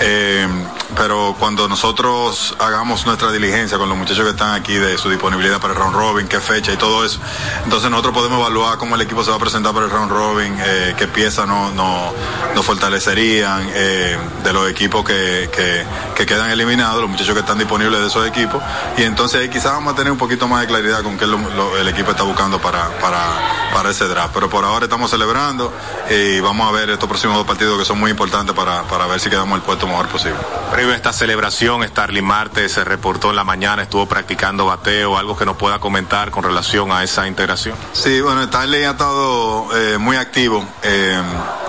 Eh, pero cuando nosotros hagamos nuestra diligencia con los muchachos que están aquí de su disponibilidad para el round robin, qué fecha y todo eso, entonces nosotros podemos evaluar cómo el equipo se va a presentar para el round robin, eh, qué piezas no, no, no fortalecerían eh, de los equipos que, que, que quedan eliminados, los muchachos que están disponibles de esos equipos, y entonces ahí quizás vamos a tener un poquito más de claridad con qué el equipo está buscando para, para, para ese draft. Pero por ahora estamos celebrando y vamos a ver estos próximos dos partidos que son muy importantes para, para ver si quedamos el puesto mejor posible. Previo a esta celebración, Starling Marte se reportó en la mañana, estuvo practicando bateo, algo que nos pueda comentar con relación a esa integración. Sí, bueno, Stanley ha estado eh, muy activo eh,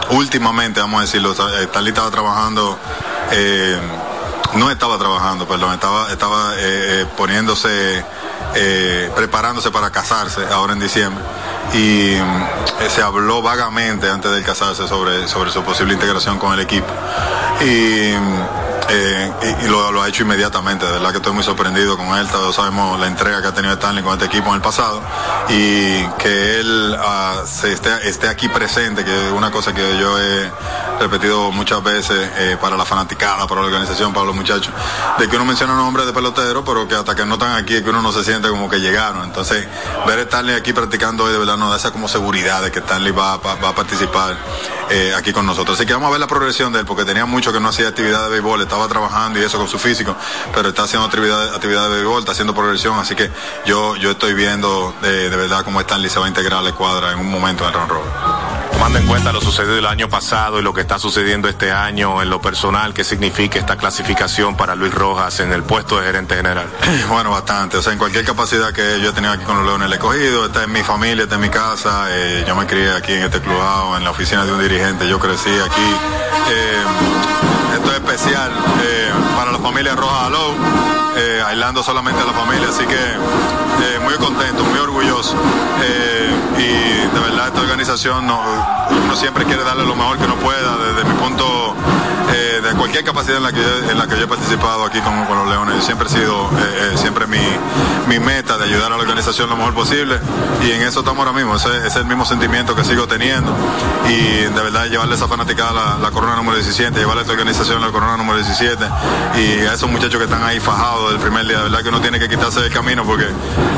últimamente, vamos a decirlo. Sta- Stanley estaba trabajando, eh, no estaba trabajando, perdón, estaba, estaba poniéndose, preparándose para casarse ahora en diciembre. Y se habló vagamente antes de casarse sobre, sobre su posible integración con el equipo. Y eh, y, lo, ha hecho inmediatamente, de verdad que estoy muy sorprendido con él, todos sabemos la entrega que ha tenido Stanley con este equipo en el pasado y que él ah, se esté, esté aquí presente, que es una cosa que yo he repetido muchas veces eh, para la fanaticada, para la organización, para los muchachos, de que uno menciona nombres de pelotero, pero que hasta que no están aquí que uno no se siente como que llegaron. Entonces, ver a Stanley aquí practicando hoy de verdad nos da esa como seguridad de que Stanley va, va- va a participar eh, aquí con nosotros. Así que vamos a ver la progresión de él, porque tenía mucho que no hacía actividad de béisbol, estaba trabajando y eso con su físico, pero está haciendo actividad, actividad de béisbol, está haciendo progresión, así que yo, yo estoy viendo de, de verdad cómo Stanley se va a integrar a la escuadra en un momento en el round robin. Tomando en cuenta lo sucedido el año pasado y lo que está sucediendo este año en lo personal, ¿qué significa esta clasificación para Luis Rojas en el puesto de gerente general? *clears throat* Bueno, bastante. O sea, en cualquier capacidad que yo he tenido aquí con los Leones, el escogido, está en mi familia, está en mi casa. eh, yo me crié aquí en este clubado, en la oficina de un dirigente. Yo crecí aquí. Eh, es especial eh, para la familia Rojas Alou, eh, aislando solamente a la familia. Así que eh, muy contento, muy orgulloso. Eh, y de verdad, esta organización, no- siempre quiere darle lo mejor que uno pueda desde mi punto de cualquier capacidad en la que yo, en la que yo he participado aquí con, con los Leones. Siempre ha sido eh, eh, siempre mi, mi meta de ayudar a la organización lo mejor posible y en eso estamos ahora mismo. Ese, es el mismo sentimiento que sigo teniendo y de verdad llevarle esa fanaticada la, la corona número 17, llevarle a esta organización la corona número 17 y a esos muchachos que están ahí fajados del primer día. De verdad que uno tiene que quitarse del camino porque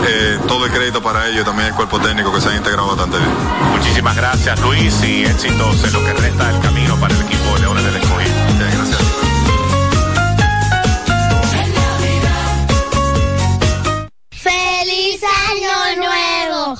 eh, todo el crédito para ellos también el cuerpo técnico que se ha integrado bastante bien. Muchísimas gracias Luis y éxitos en lo que resta del camino para el equipo de Leones del Escogido. ¡Feliz Año Nuevo!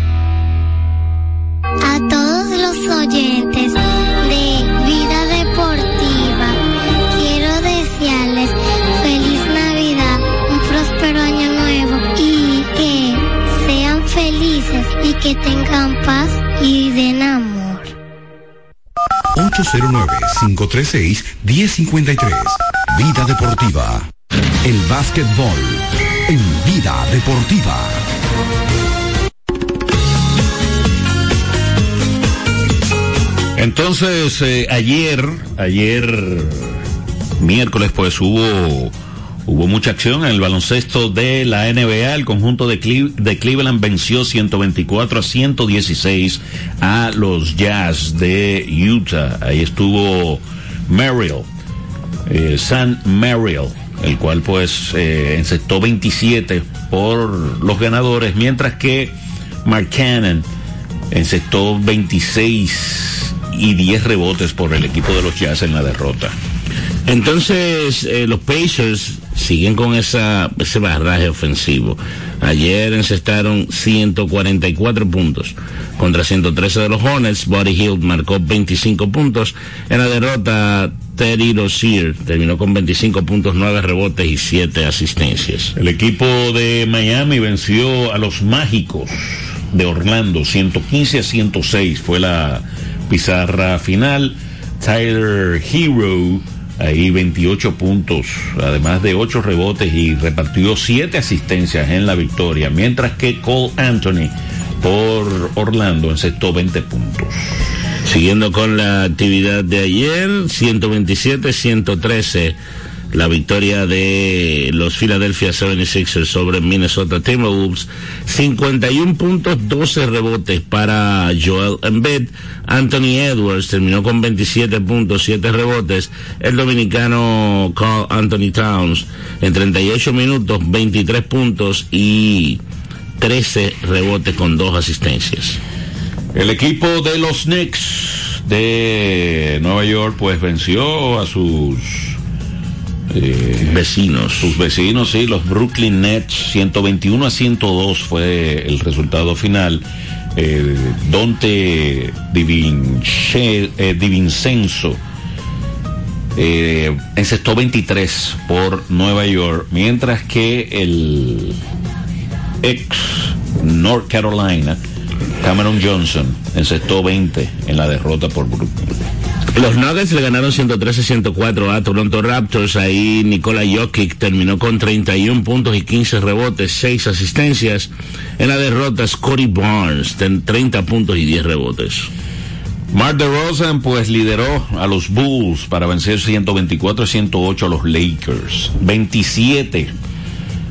A todos los oyentes de Vida Deportiva, quiero desearles feliz Navidad, un próspero año nuevo y que sean felices y que tengan paz y den amor. 809-536-1053. Vida Deportiva. El básquetbol en Vida Deportiva. Entonces, eh, ayer, ayer miércoles, pues hubo hubo mucha acción en el baloncesto de la NBA. El conjunto de, de Cleveland venció 124 a 116 a los Jazz de Utah. Ahí estuvo Merrill, eh, San Merrill, el cual pues eh, encestó 27 por los ganadores, mientras que Mark Cannon encestó 26 y 10 rebotes por el equipo de los Jazz en la derrota. Entonces, eh, los Pacers siguen con esa, ese barraje ofensivo. Ayer encestaron 144 puntos contra 113 de los Hornets. Buddy Hill marcó 25 puntos. En la derrota, Teddy Rozier terminó con 25 puntos, 9 rebotes y 7 asistencias. El equipo de Miami venció a los Mágicos de Orlando, 115 a 106 fue la pizarra final. Tyler Hero, ahí 28 puntos, además de 8 rebotes y repartió 7 asistencias en la victoria, mientras que Cole Anthony por Orlando encestó 20 puntos. Siguiendo con la actividad de ayer, 127-113, la victoria de los Philadelphia 76ers sobre Minnesota Timberwolves, 51 puntos, 12 rebotes para Joel Embiid, Anthony Edwards terminó con 27 puntos, 7 rebotes, el dominicano Carl Anthony Towns en 38 minutos, 23 puntos y 13 rebotes con 2 asistencias. El equipo de los Knicks de Nueva York pues venció a sus eh, vecinos. Sus vecinos, sí, los Brooklyn Nets, 121 a 102 fue el resultado final. Eh, Dante Divinche- eh, Divincenzo eh, encestó 23 por Nueva York, mientras que el ex North Carolina, Cameron Johnson, encestó 20 en la derrota por Brooklyn. Los Nuggets le ganaron 113-104 a Toronto Raptors. Ahí Nikola Jokic terminó con 31 puntos y 15 rebotes, 6 asistencias. En la derrota, Scotty Barnes, ten 30 puntos y 10 rebotes. Mark DeRozan pues lideró a los Bulls para vencer 124 a 108 a los Lakers. 27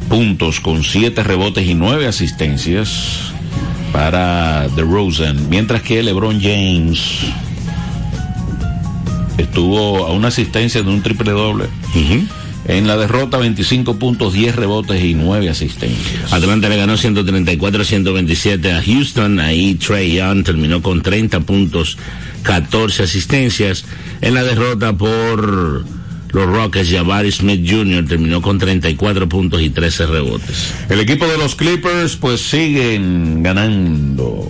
puntos con 7 rebotes y 9 asistencias para DeRozan, mientras que LeBron James estuvo a una asistencia de un triple doble. En la derrota 25 puntos, 10 rebotes y 9 asistencias. Atlanta le ganó 134-127 a Houston. Ahí Trey Young terminó con 30 puntos, 14 asistencias. En la derrota por los Rockets, Jabari Smith Jr. terminó con 34 puntos y 13 rebotes. El equipo de los Clippers pues siguen ganando.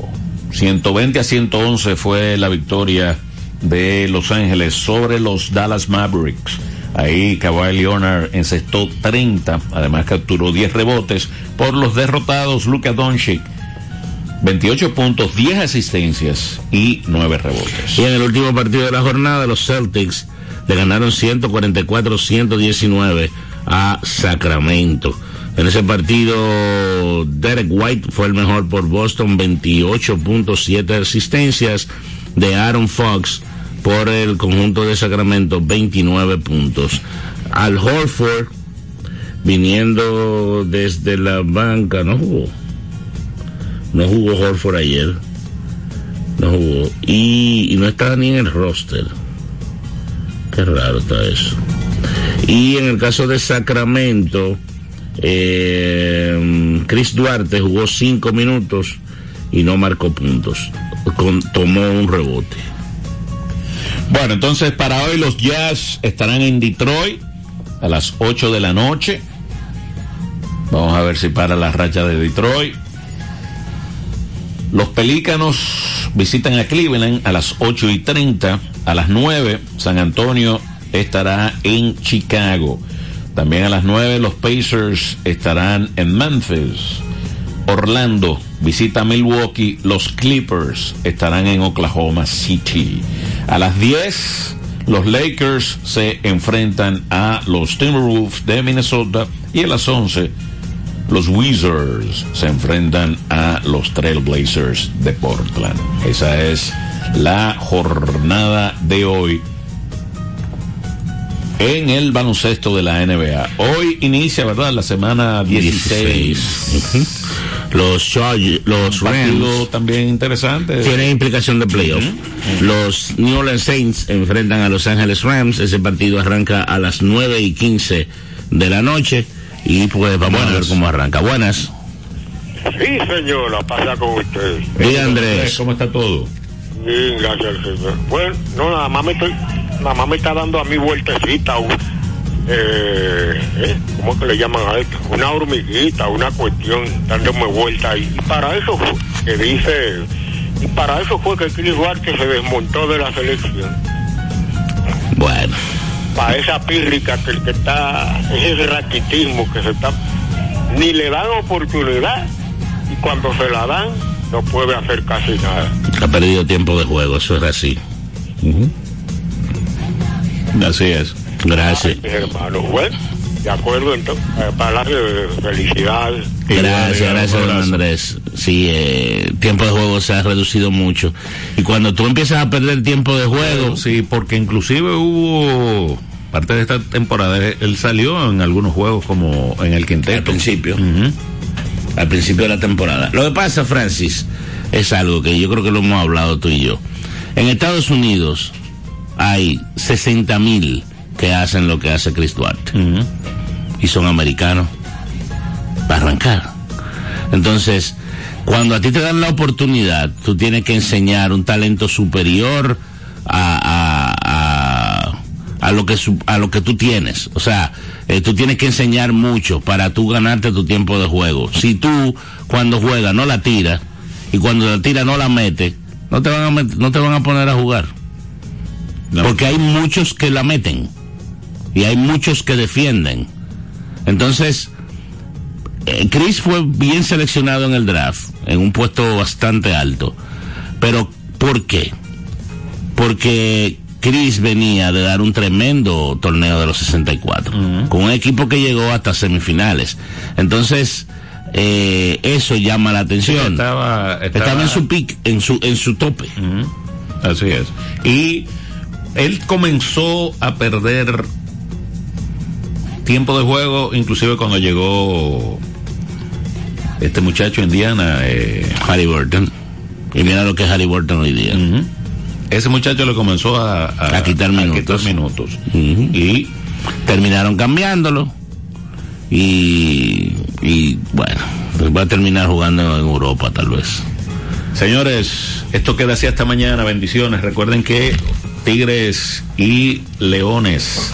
120 a 111 fue la victoria de Los Ángeles sobre los Dallas Mavericks. Ahí Kawhi Leonard encestó 30, además capturó 10 rebotes por los derrotados Luka Doncic. 28 puntos, 10 asistencias y 9 rebotes. Y en el último partido de la jornada, los Celtics le ganaron 144-119 a Sacramento. En ese partido, Derek White fue el mejor por Boston, 28.7 asistencias de Aaron Fox por el conjunto de Sacramento, 29 puntos. Al Horford, viniendo desde la banca, no jugó. No jugó Horford ayer. No jugó. Y, y no estaba ni en el roster. Qué raro está eso. Y en el caso de Sacramento, eh, Chris Duarte jugó cinco minutos y no marcó puntos. Tomó un rebote. Bueno, entonces para hoy los Jazz estarán en Detroit a las 8 de la noche. Vamos a ver si para la racha de Detroit. Los Pelícanos visitan a Cleveland a las 8 y 30. A las 9, San Antonio estará en Chicago. También a las 9, los Pacers estarán en Memphis. Orlando visita Milwaukee. Los Clippers estarán en Oklahoma City. A las 10, los Lakers se enfrentan a los Timberwolves de Minnesota. Y a las 11, los Wizards se enfrentan a los Trailblazers de Portland. Esa es la jornada de hoy en el baloncesto de la NBA. Hoy inicia, ¿verdad? La semana 16. Los Chargers, los Rams también interesante. tienen implicación de playoff. Los New Orleans Saints enfrentan a Los Ángeles Rams. Ese partido arranca a las 9 y 15 de la noche. Y pues vamos a ver cómo arranca. Buenas. Sí, señora, pasa con usted. Diga Andrés. ¿Cómo está todo? Bien, gracias señor. Bueno, no, nada más me estoy, nada más me está dando a mi vueltecita, un- eh, eh, ¿cómo que le llaman a esto? Una hormiguita, una cuestión, dándome vuelta ahí. Y para eso fue, que dice, y para eso fue que Chris Duarte se desmontó de la selección. Bueno. Para esa pírrica que, que está, ese raquitismo que se está, ni le dan oportunidad, y cuando se la dan, no puede hacer casi nada. Ha perdido tiempo de juego, eso es así. Así es. Gracias. Mis hermanos, bueno, de acuerdo, entonces, eh, para de felicidades. Gracias, gracias, don Andrés. Sí, eh, tiempo de juego se ha reducido mucho. Y cuando tú empiezas a perder tiempo de juego. Sí, porque inclusive hubo parte de esta temporada, él salió en algunos juegos como en el quinteto. Al principio. Al principio de la temporada. Lo que pasa, Francis, es algo que yo creo que lo hemos hablado tú y yo. En Estados Unidos hay 60 mil que hacen lo que hace Chris Duarte. Y son americanos. Para arrancar. Entonces, cuando a ti te dan la oportunidad, tú tienes que enseñar un talento superior a, a, a, a lo que a lo que tú tienes. O sea, eh, tú tienes que enseñar mucho para tú ganarte tu tiempo de juego. Si tú cuando juegas no la tiras y cuando la tira no la metes, no te van a no te van a poner a jugar. Porque hay muchos que la meten y hay muchos que defienden. Entonces, eh, Chris fue bien seleccionado en el draft, en un puesto bastante alto. Pero, ¿por qué? Porque Chris venía de dar un tremendo torneo de los 64, con un equipo que llegó hasta semifinales. Entonces, eh, eso llama la atención. estaba, estaba- Estaba en su pick, en su, en su tope. Así es. Y él comenzó a perder tiempo de juego, inclusive cuando llegó este muchacho Indiana, eh, Harry Burton. Y mira lo que es Harry Burton hoy día. Ese muchacho le comenzó a, a- A quitar a minutos. minutos. Y terminaron cambiándolo. Y, y bueno, pues va a terminar jugando en Europa tal vez. Señores, esto queda así hasta mañana. Bendiciones. Recuerden que Tigres y Leones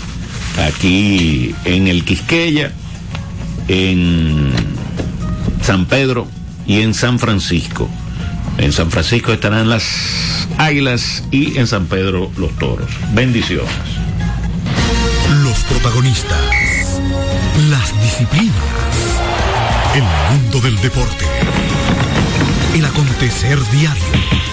aquí en el Quisqueya, en San Pedro y en San Francisco. En San Francisco estarán las Águilas y en San Pedro los Toros. Bendiciones. Los protagonistas. Las disciplinas. El mundo del deporte. El acontecer diario.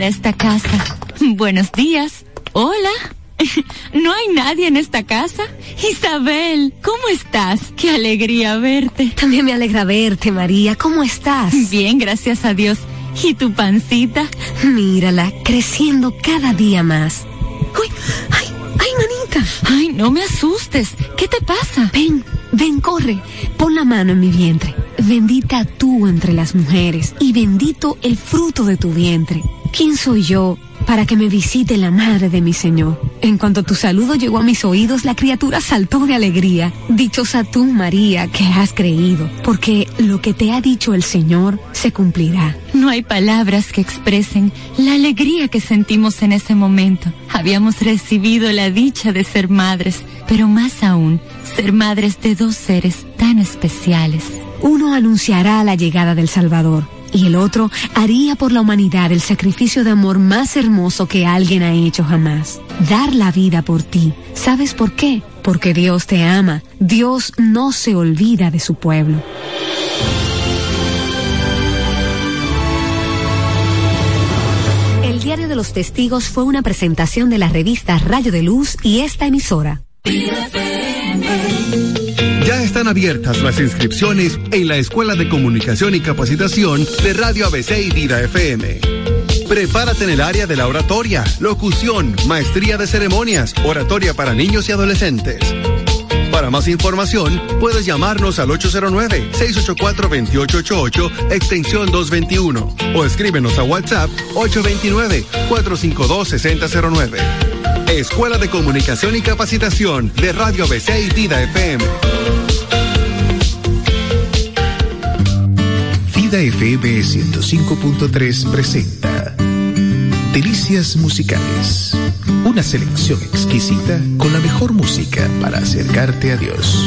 para esta casa. *laughs* Buenos días. Hola. *laughs* ¿No hay nadie en esta casa? Isabel, ¿cómo estás? Qué alegría verte. También me alegra verte, María. ¿Cómo estás? Bien, gracias a Dios. ¿Y tu pancita? Mírala, creciendo cada día más. ¡Uy! ¡Ay! ¡Ay, manita! Ay, no me asustes. ¿Qué te pasa? Ven, ven, corre. Pon la mano en mi vientre. Bendita tú entre las mujeres y bendito el fruto de tu vientre. ¿Quién soy yo para que me visite la madre de mi Señor. En cuanto tu saludo llegó a mis oídos, la criatura saltó de alegría. Dichosa tú, María, que has creído, porque lo que te ha dicho el Señor se cumplirá. No hay palabras que expresen la alegría que sentimos en ese momento. Habíamos recibido la dicha de ser madres, pero más aún, ser madres de dos seres tan especiales. Uno anunciará la llegada del Salvador y el otro haría por la humanidad el sacrificio de amor más hermoso que alguien ha hecho jamás. Dar la vida por ti. ¿Sabes por qué? Porque Dios te ama. Dios no se olvida de su pueblo. El Diario de los Testigos fue una presentación de la revista Rayo de Luz y esta emisora. Están abiertas las inscripciones en la Escuela de Comunicación y Capacitación de Radio ABC y Vida FM. Prepárate en el área de la oratoria, locución, maestría de ceremonias, oratoria para niños y adolescentes. Para más información, puedes llamarnos al 809-684-2888, extensión 221, o escríbenos a WhatsApp 829-452-6009. Escuela de Comunicación y Capacitación de Radio ABC y Vida FM. Vida FM 105.3 presenta Delicias Musicales. Una selección exquisita con la mejor música para acercarte a Dios.